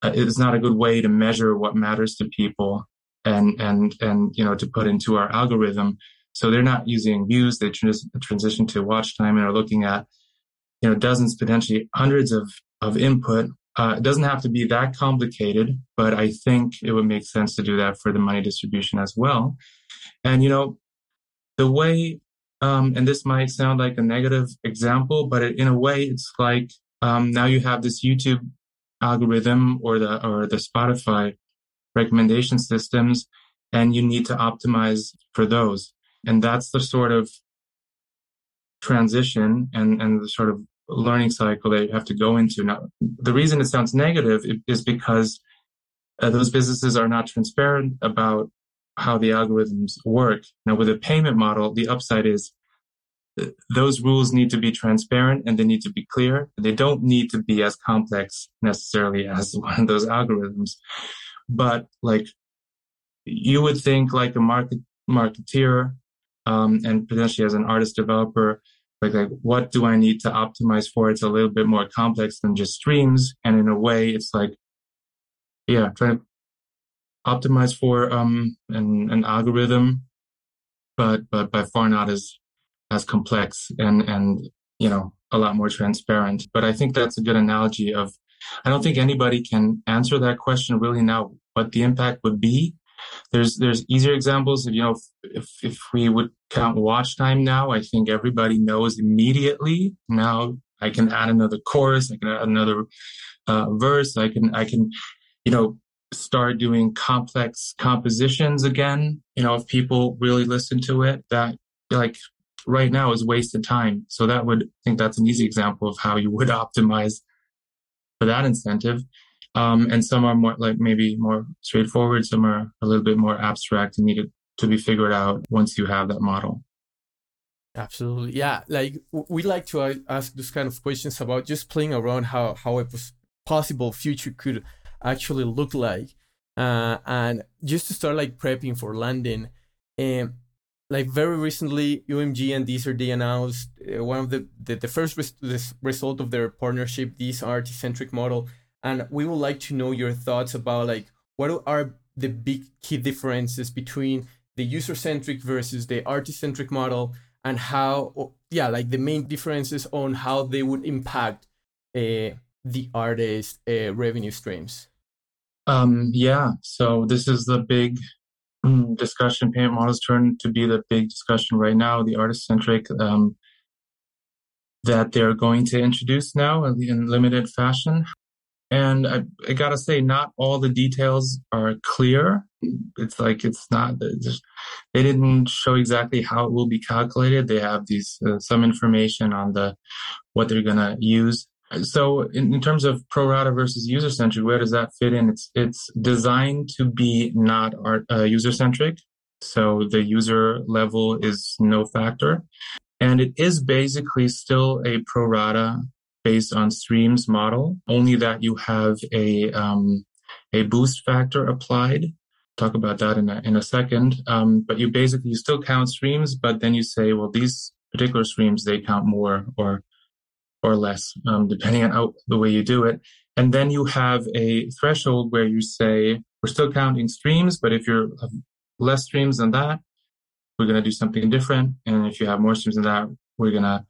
uh, it's not a good way to measure what matters to people and and and you know to put into our algorithm. So they're not using views; they trans- transition to watch time and are looking at you know dozens, potentially hundreds of of input. Uh, it doesn't have to be that complicated, but I think it would make sense to do that for the money distribution as well. And you know, the way um, and this might sound like a negative example, but it, in a way, it's like um, now you have this YouTube algorithm or the or the Spotify recommendation systems and you need to optimize for those. And that's the sort of transition and, and the sort of learning cycle that you have to go into. Now, the reason it sounds negative is because uh, those businesses are not transparent about how the algorithms work. Now, with a payment model, the upside is uh, those rules need to be transparent and they need to be clear. They don't need to be as complex necessarily as [laughs] one of those algorithms but like you would think like a market marketeer um, and potentially as an artist developer like like what do i need to optimize for? It's a little bit more complex than just streams. And in a way it's like yeah trying to optimize for um an, an algorithm but but by far not as as complex and and you know a lot more transparent. But i think that's a good analogy of I don't think anybody can answer that question really now, what the impact would be. There's there's easier examples. If you know, if if we would count watch time now, I think everybody knows immediately. Now I can add another chorus, I can add another uh, verse, I can I can, you know, start doing complex compositions again. You know, if people really listen to it, that like right now is wasted time. So that would I think that's an easy example of how you would [laughs] optimize for that incentive. Um, and some are more like maybe more straightforward. Some are a little bit more abstract and needed to be figured out once you have that model. Absolutely, yeah. Like we like to ask those kind of questions about just playing around how how a possible future could actually look like, uh, and just to start like prepping for landing. Um, like very recently, UMG and Deezer announced uh, one of the the, the first res- result of their partnership, this artist centric model and we would like to know your thoughts about like what are the big key differences between the user-centric versus the artist-centric model? And how yeah like the main differences on how they would impact uh, the artist uh, revenue streams. Um yeah. So this is the big mm, discussion. Payment models turn to be the big discussion right now the artist centric um, that they're going to introduce now in limited fashion and I, I, gotta say, not all the details are clear. It's like it's not. Just, they didn't show exactly how it will be calculated. They have these uh, some information on the what they're gonna use. So, in, in terms of pro rata versus user centric, where does that fit in? It's it's designed to be not uh, user centric. So the user level is no factor. And it is basically still a pro rata based on streams model, only that you have a um, a boost factor applied. Talk about that in a, in a second. Um, but you basically you still count streams, but then you say, well, these particular streams they count more or or less, um, depending on how, the way you do it. And then you have a threshold where you say we're still counting streams, but if you're less streams than that, we're going to do something different. And if you have more streams than that, we're going to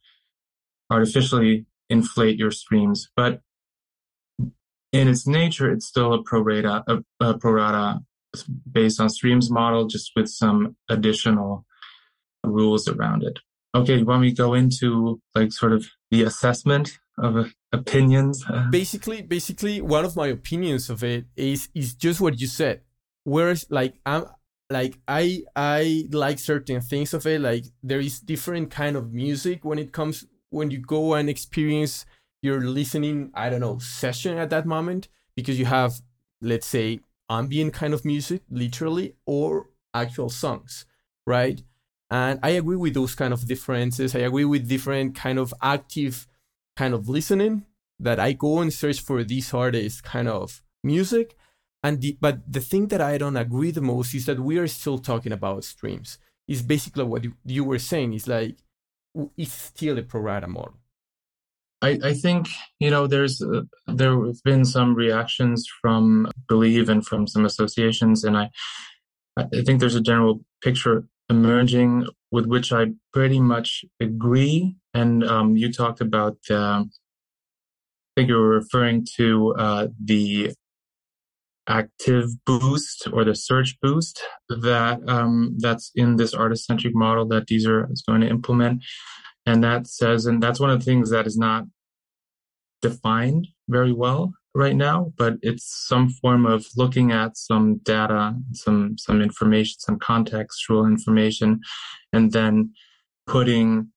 artificially inflate your streams. But in its nature, it's still a pro rata, a, a pro rata based on streams model, just with some additional rules around it. Okay, you want me go into like sort of the assessment of opinions? [laughs] Basically, basically, one of my opinions of it is is just what you said. Whereas, like, I'm like I I like certain things of it. Like there is different kind of music when it comes when you go and experience your listening, I don't know, session at that moment, because you have, let's say, ambient kind of music, literally, or actual songs, right? And I agree with those kind of differences. I agree with different kind of active kind of listening that I go and search for these artists kind of music. And the, but the thing that I don't agree the most is that we are still talking about streams. Is basically what you, you were saying. Is like is still a pro rata model? I, I think you know there's uh, there have been some reactions from Believe and from some associations, and I I think there's a general picture emerging with which I pretty much agree. And um, you talked about the, I think you were referring to uh, the active boost or the search boost that um, that's in this artist centric model that Deezer is going to implement. And that says, and that's one of the things that is not defined very well right now, but it's some form of looking at some data, some some information, some contextual information, and then putting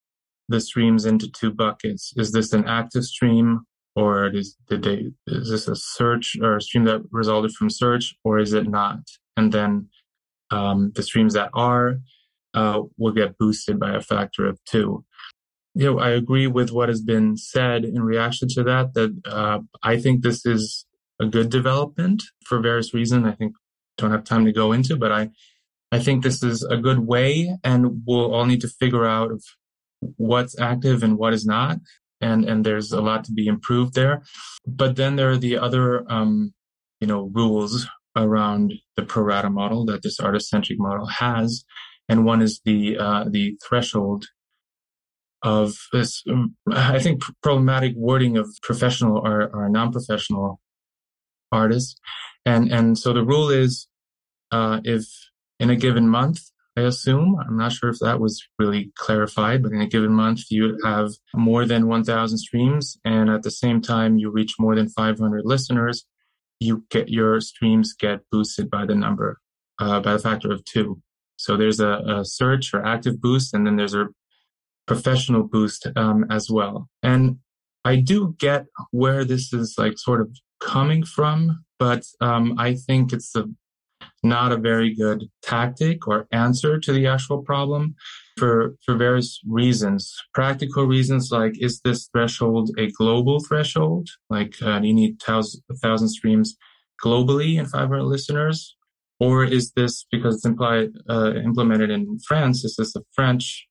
the streams into two buckets. Is this an active stream or is did they is this a search or a stream that resulted from search or is it not? And then um, the streams that are uh, will get boosted by a factor of two. You know i agree with what has been said in reaction to that that uh, i think this is a good development for various reasons i think don't have time to go into but i i think this is a good way and we'll all need to figure out what's active and what is not and and there's a lot to be improved there. But then there are the other um, you know rules around the pro rata model that this artist centric model has, and one is the uh, the threshold of this um, I think problematic wording of professional or, or non professional artists, and and so the rule is uh, if in a given month I assume. I'm not sure if that was really clarified, but in a given month, you have more than 1,000 streams, and at the same time, you reach more than 500 listeners. You get your streams get boosted by the number, uh, by the factor of two. So there's a, a search or active boost, and then there's a professional boost um, as well. And I do get where this is like sort of coming from, but um, I think it's a, not a very good tactic or answer to the actual problem for for various reasons. Practical reasons like is this threshold a global threshold? Like uh, you need thousand, thousand streams globally and 500 listeners, or is this because it's implied uh, implemented in France? Is this a French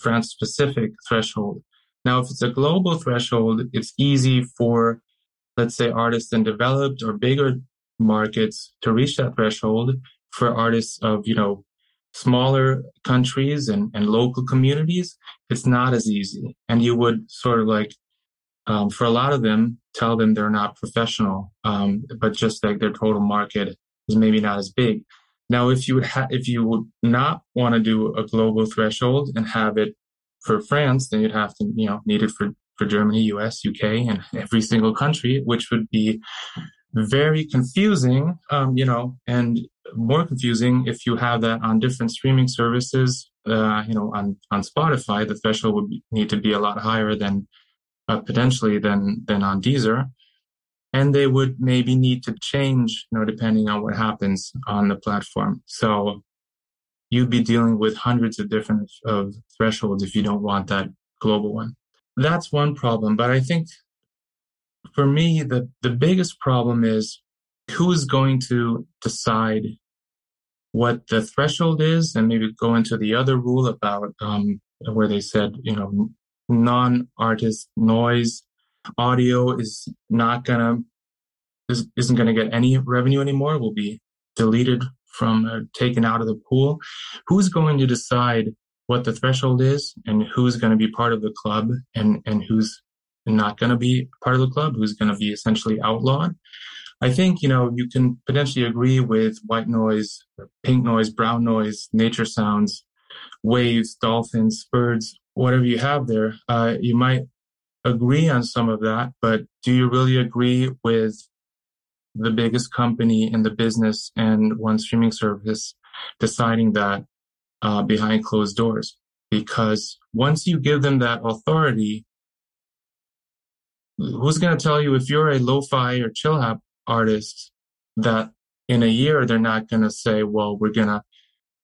France specific threshold? Now, if it's a global threshold, it's easy for let's say artists in developed or bigger markets to reach that threshold for artists of you know smaller countries and, and local communities it's not as easy. And you would sort of like um, for a lot of them tell them they're not professional um, but just like their total market is maybe not as big. Now if you would ha- if you would not want to do a global threshold and have it for france then you'd have to you know need it for for Germany, US, UK, and every single country, which would be very confusing, um, you know, and more confusing if you have that on different streaming services. Uh, you know, on on Spotify, the threshold would be, need to be a lot higher than uh, potentially than than on Deezer, and they would maybe need to change, you know, depending on what happens on the platform. So you'd be dealing with hundreds of different of thresholds if you don't want that global one that's one problem. But I think for me, the, the biggest problem is who's going to decide what the threshold is and maybe go into the other rule about um, where they said, you know, non-artist noise audio is not gonna is, isn't gonna get any revenue anymore will be deleted from uh, taken out of the pool. Who's going to decide what the threshold is and who's going to be part of the club and, and who's not going to be part of the club, who's going to be essentially outlawed. I think, you know, you can potentially agree with white noise, pink noise, brown noise, nature sounds, waves, dolphins, birds, whatever you have there. Uh, you might agree on some of that, but do you really agree with the biggest company in the business and one streaming service deciding that uh, behind closed doors. Because once you give them that authority, who's going to tell you if you're a lo-fi or chill hop artist that in a year they're not going to say, well, we're going to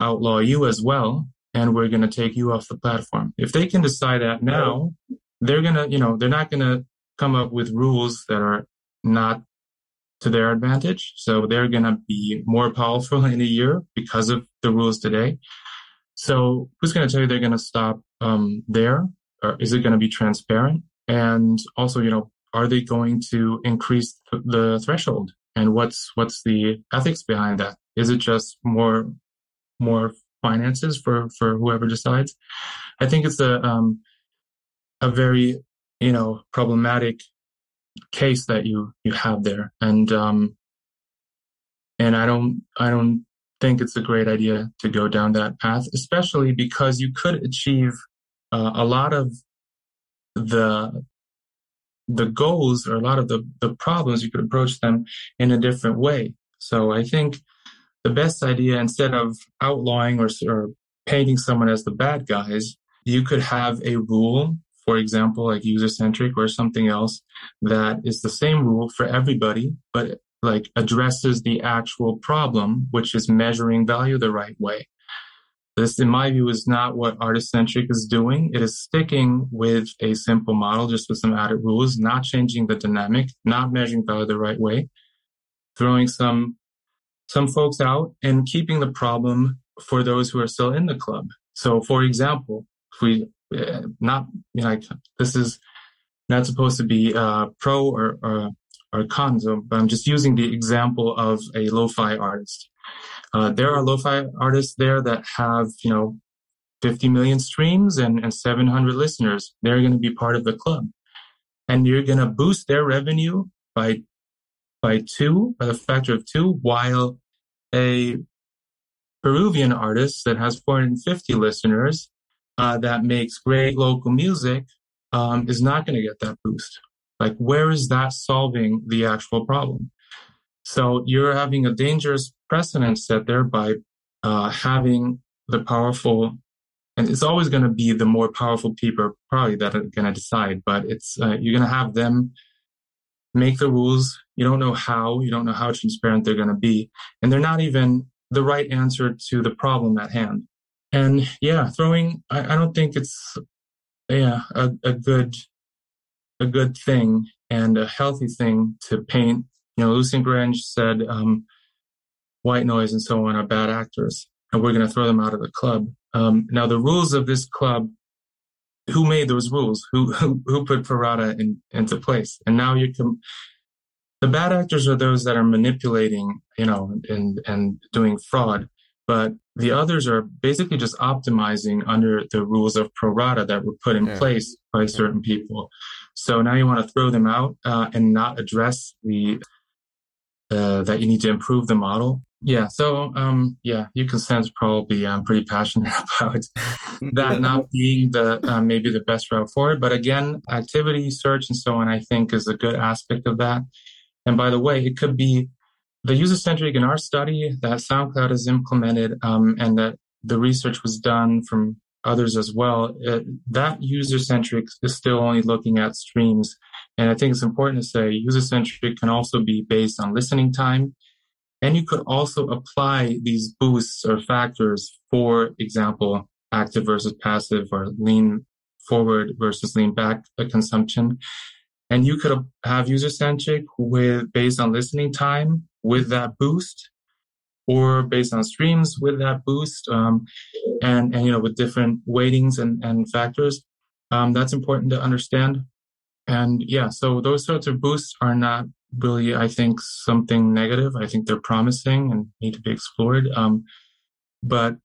outlaw you as well and we're going to take you off the platform. If they can decide that now, they're going to, you know, they're not going to come up with rules that are not to their advantage. So they're going to be more powerful [laughs] in a year because of the rules today. So who's going to tell you they're going to stop um, there? Or is it going to be transparent? And also, you know, are they going to increase th- the threshold? And what's what's the ethics behind that? Is it just more more finances for for whoever decides? I think it's a um, a very you know problematic case that you you have there, and um, and I don't I don't think it's a great idea to go down that path, especially because you could achieve uh, a lot of the the goals or a lot of the, the problems you could approach them in a different way. So I think the best idea instead of outlawing or, or painting someone as the bad guys, you could have a rule, for example, like user centric or something else that is the same rule for everybody, but like addresses the actual problem, which is measuring value the right way. This, in my view, is not what artist centric is doing. It is sticking with a simple model, just with some added rules, not changing the dynamic, not measuring value the right way, throwing some some folks out and keeping the problem for those who are still in the club. So, for example, if we uh, not you know, this is not supposed to be uh, pro or, or or cons, but I'm just using the example of a lo-fi artist. Uh, there are lo-fi artists there that have, you know, 50 million streams and, and 700 listeners. They're going to be part of the club. And you're going to boost their revenue by, by two, by the factor of two, while a Peruvian artist that has 450 listeners, uh, that makes great local music, um, is not going to get that boost. Like, where is that solving the actual problem? So you're having a dangerous precedent set there by uh, having the powerful, and it's always going to be the more powerful people probably that are going to decide, but it's, uh, you're going to have them make the rules. You don't know how, you don't know how transparent they're going to be. And they're not even the right answer to the problem at hand. And yeah, throwing, I, I don't think it's, yeah, a, a good, a good thing and a healthy thing to paint. You know, Lucian Grainge said, um, white noise and so on are bad actors and we're going to throw them out of the club. Um, now the rules of this club, who made those rules? Who, who, who put pro in, into place? And now you can, the bad actors are those that are manipulating, you know, and, and doing fraud. But the others are basically just optimizing under the rules of pro rata that were put in yeah. place by certain people. So now you want to throw them out uh, and not address the uh, that you need to improve the model. Yeah. So, um, yeah, you can sense probably I'm pretty passionate [laughs] about that [laughs] not being the uh, maybe the best route forward. But again, activity search and so on, I think is a good aspect of that. And by the way, it could be the user centric in our study that SoundCloud has implemented, um, and that the research was done from others as well. It, that user centric is still only looking at streams. And I think it's important to say user centric can also be based on listening time. And you could also apply these boosts or factors, for example, active versus passive or lean forward versus lean back consumption. And you could have user centric with based on listening time with that boost or based on streams with that boost. Um, and, and, you know, with different weightings and, and factors. Um, that's important to understand. And yeah, so those sorts of boosts are not really, I think, something negative. I think they're promising and need to be explored. Um, but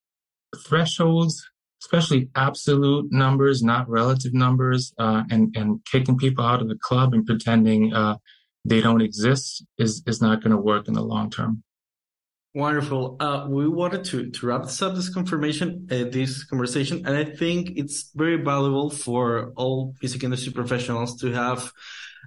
thresholds, especially absolute numbers, not relative numbers, uh, and, and kicking people out of the club and pretending, uh, they don't exist is, is not going to work in the long term. Wonderful. Uh, we wanted to, to wrap this up, this confirmation, uh, this conversation, and I think it's very valuable for all music industry professionals to have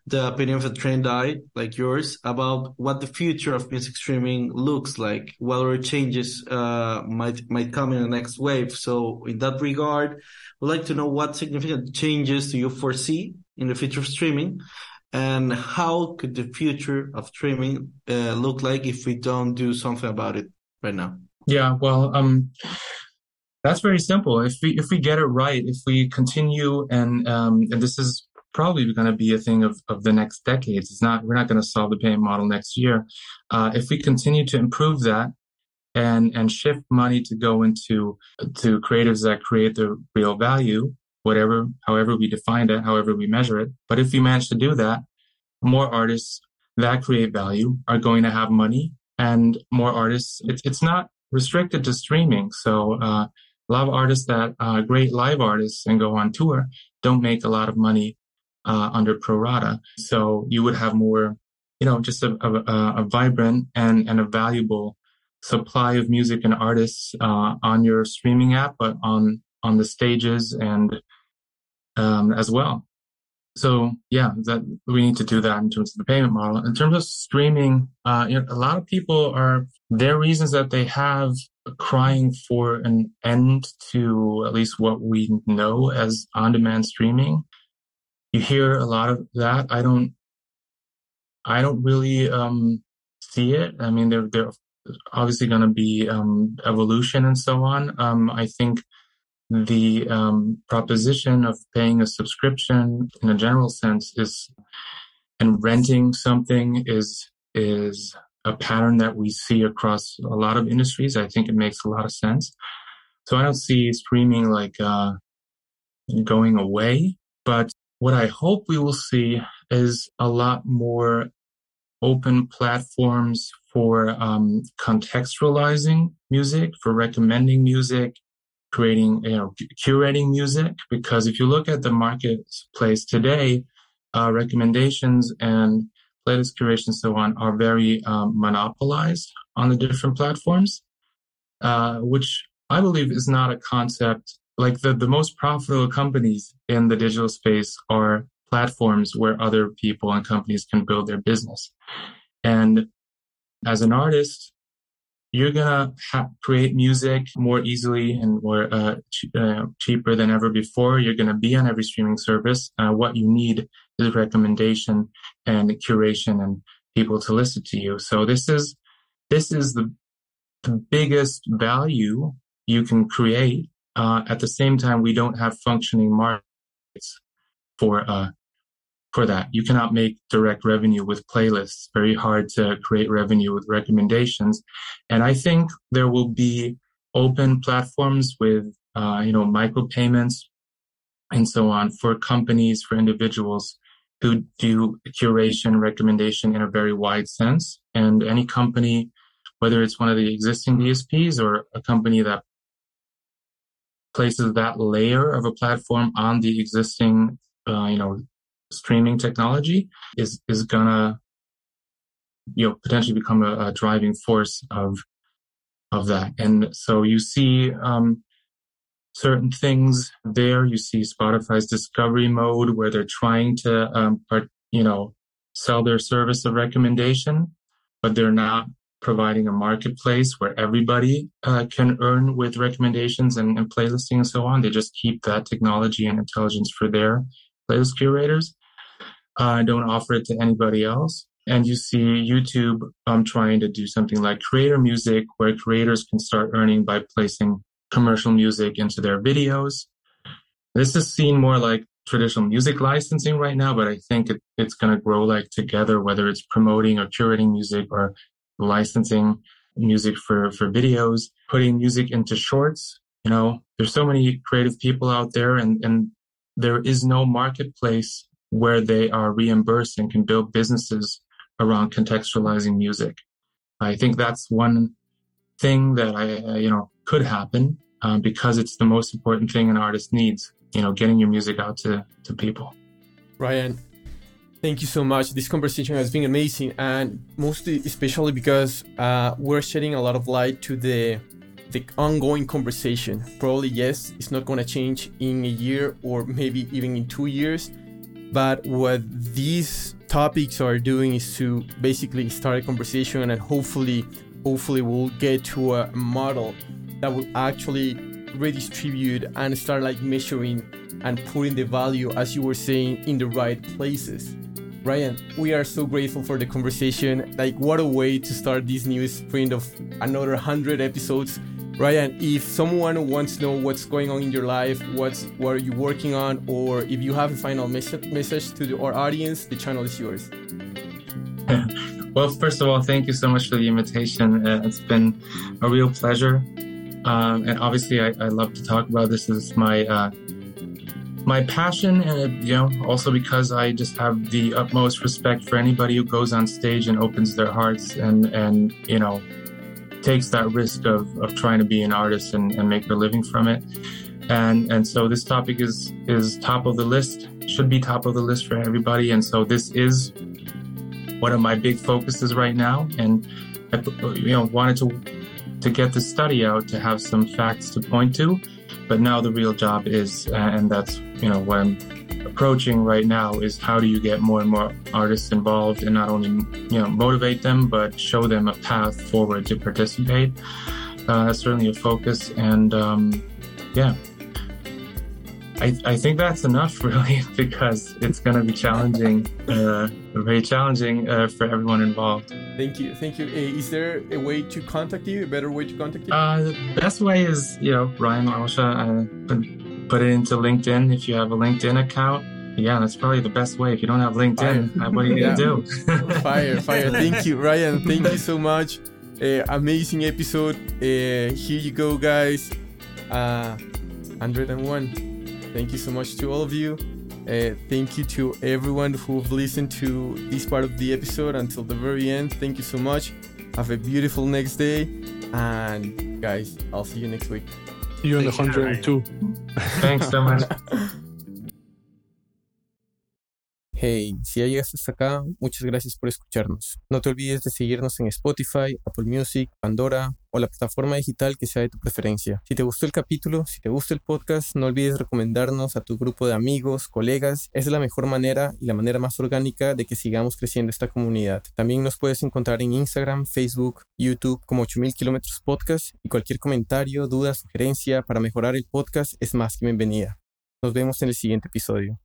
the opinion of a trained eye like yours about what the future of music streaming looks like, whether changes uh, might might come in the next wave. So, in that regard, we'd like to know what significant changes do you foresee in the future of streaming, and how could the future of streaming uh, look like if we don't do something about it right now? Yeah, well, um, that's very simple. If we if we get it right, if we continue and um, and this is probably going to be a thing of, of the next decades. It's not we're not going to solve the payment model next year. Uh, if we continue to improve that and and shift money to go into to creatives that create the real value, whatever, however we define it, however we measure it. But if we manage to do that, more artists that create value are going to have money and more artists. It's, it's not restricted to streaming. So, uh, a lot of artists that uh, great live artists and go on tour don't make a lot of money uh, under pro rata. So you would have more, you know, just a, a, a vibrant and, and a valuable supply of music and artists uh, on your streaming app, but on on the stages and um, as well. So yeah, that we need to do that in terms of the payment model. In terms of streaming, uh, you know, a lot of people are their reasons that they have crying for an end to at least what we know as on-demand streaming. You hear a lot of that. I don't, I don't really um, see it. I mean, there, there obviously going to be um, evolution and so on. Um, I think the um, proposition of paying a subscription in a general sense is and renting something is is a pattern that we see across a lot of industries. I think it makes a lot of sense. So I don't see streaming like uh, going away, but what I hope we will see is a lot more open platforms for um, contextualizing music, for recommending music, creating, you know, curating music. Because if you look at the marketplace today, uh, recommendations and playlist curation and so on are very um, monopolized on the different platforms, uh, which I believe is not a concept. Like the, the most profitable companies in the digital space are platforms where other people and companies can build their business. And as an artist, you're gonna ha- create music more easily and more uh, ch- uh, cheaper than ever before. You're gonna be on every streaming service. Uh, what you need is recommendation and curation and people to listen to you. So this is this is the the biggest value you can create. Uh, at the same time, we don't have functioning markets for uh, for that. You cannot make direct revenue with playlists. Very hard to create revenue with recommendations. And I think there will be open platforms with, uh, you know, micropayments and so on for companies, for individuals who do curation recommendation in a very wide sense. And any company, whether it's one of the existing DSPs or a company that places that layer of a platform on the existing, uh, you know, streaming technology is is gonna you know potentially become a, a driving force of of that. And so you see um, certain things there. You see spotify's discovery mode where they're trying to um, part, you know sell their service of recommendation but they're not providing a marketplace where everybody uh, can earn with recommendations and, and playlisting and so on. They just keep that technology and intelligence for their playlist curators uh, don't offer it to anybody else. And you see YouTube um, trying to do something like creator music, where creators can start earning by placing commercial music into their videos. This is seen more like traditional music licensing right now, but I think it, it's going to grow like together, whether it's promoting or curating music or licensing music for, for videos, putting music into shorts. You know, there's so many creative people out there and, and there is no marketplace where they are reimbursed and can build businesses around contextualizing music. I think that's one thing that I, you know, could happen um, because it's the most important thing an artist needs, you know, getting your music out to, to people. Ryan, thank you so much. This conversation has been amazing and mostly, especially because uh, we're shedding a lot of light to the the ongoing conversation. Probably, yes, it's not going to change in a year or maybe even in two years but what these topics are doing is to basically start a conversation and hopefully, hopefully we'll get to a model that will actually redistribute and start like measuring and putting the value, as you were saying, in the right places. Ryan, we are so grateful for the conversation. Like, what a way to start this new sprint of another 100 episodes Ryan, if someone wants to know what's going on in your life, what's what are you working on, or if you have a final message message to the, our audience, the channel is yours. [laughs] well, first of all, thank you so much for the invitation. Uh, it's been a real pleasure, um, and obviously, I, I, love to talk about this. This is my uh, my passion, and you know, also because I just have the utmost respect for anybody who goes on stage and opens their hearts and and you know takes that risk of, of trying to be an artist and, and make a living from it. And and so this topic is is top of the list, should be top of the list for everybody. And so this is one of my big focuses right now. And I you know wanted to to get the study out to have some facts to point to. But now the real job is, and that's you know what I'm approaching right now is how do you get more and more artists involved and not only you know motivate them but show them a path forward to participate. Uh, that's certainly a focus, and um, yeah, I, I think that's enough [laughs] really because it's going to be challenging, uh, very challenging uh, for everyone involved. Thank you, thank you. Is there a way to contact you? A better way to contact you? Uh, the best way is you know Ryan Rauscher. Uh, put it into LinkedIn if you have a LinkedIn account. Yeah, that's probably the best way. If you don't have LinkedIn, fire. what are you gonna do? [laughs] fire, fire. Thank you, Ryan. Thank you so much. Uh, amazing episode. Uh, here you go, guys. Uh, 101. Thank you so much to all of you. Uh, thank you to everyone who've listened to this part of the episode until the very end. Thank you so much. Have a beautiful next day. And guys, I'll see you next week. You're on the 102. Thanks [laughs] so much. Hey, si ya llegaste hasta acá, muchas gracias por escucharnos. No te olvides de seguirnos en Spotify, Apple Music, Pandora, o la plataforma digital que sea de tu preferencia. Si te gustó el capítulo, si te gusta el podcast, no olvides recomendarnos a tu grupo de amigos, colegas. es la mejor manera y la manera más orgánica de que sigamos creciendo esta comunidad. También nos puedes encontrar en Instagram, Facebook, YouTube como 8000 kilómetros podcast y cualquier comentario, duda, sugerencia para mejorar el podcast es más que bienvenida. Nos vemos en el siguiente episodio.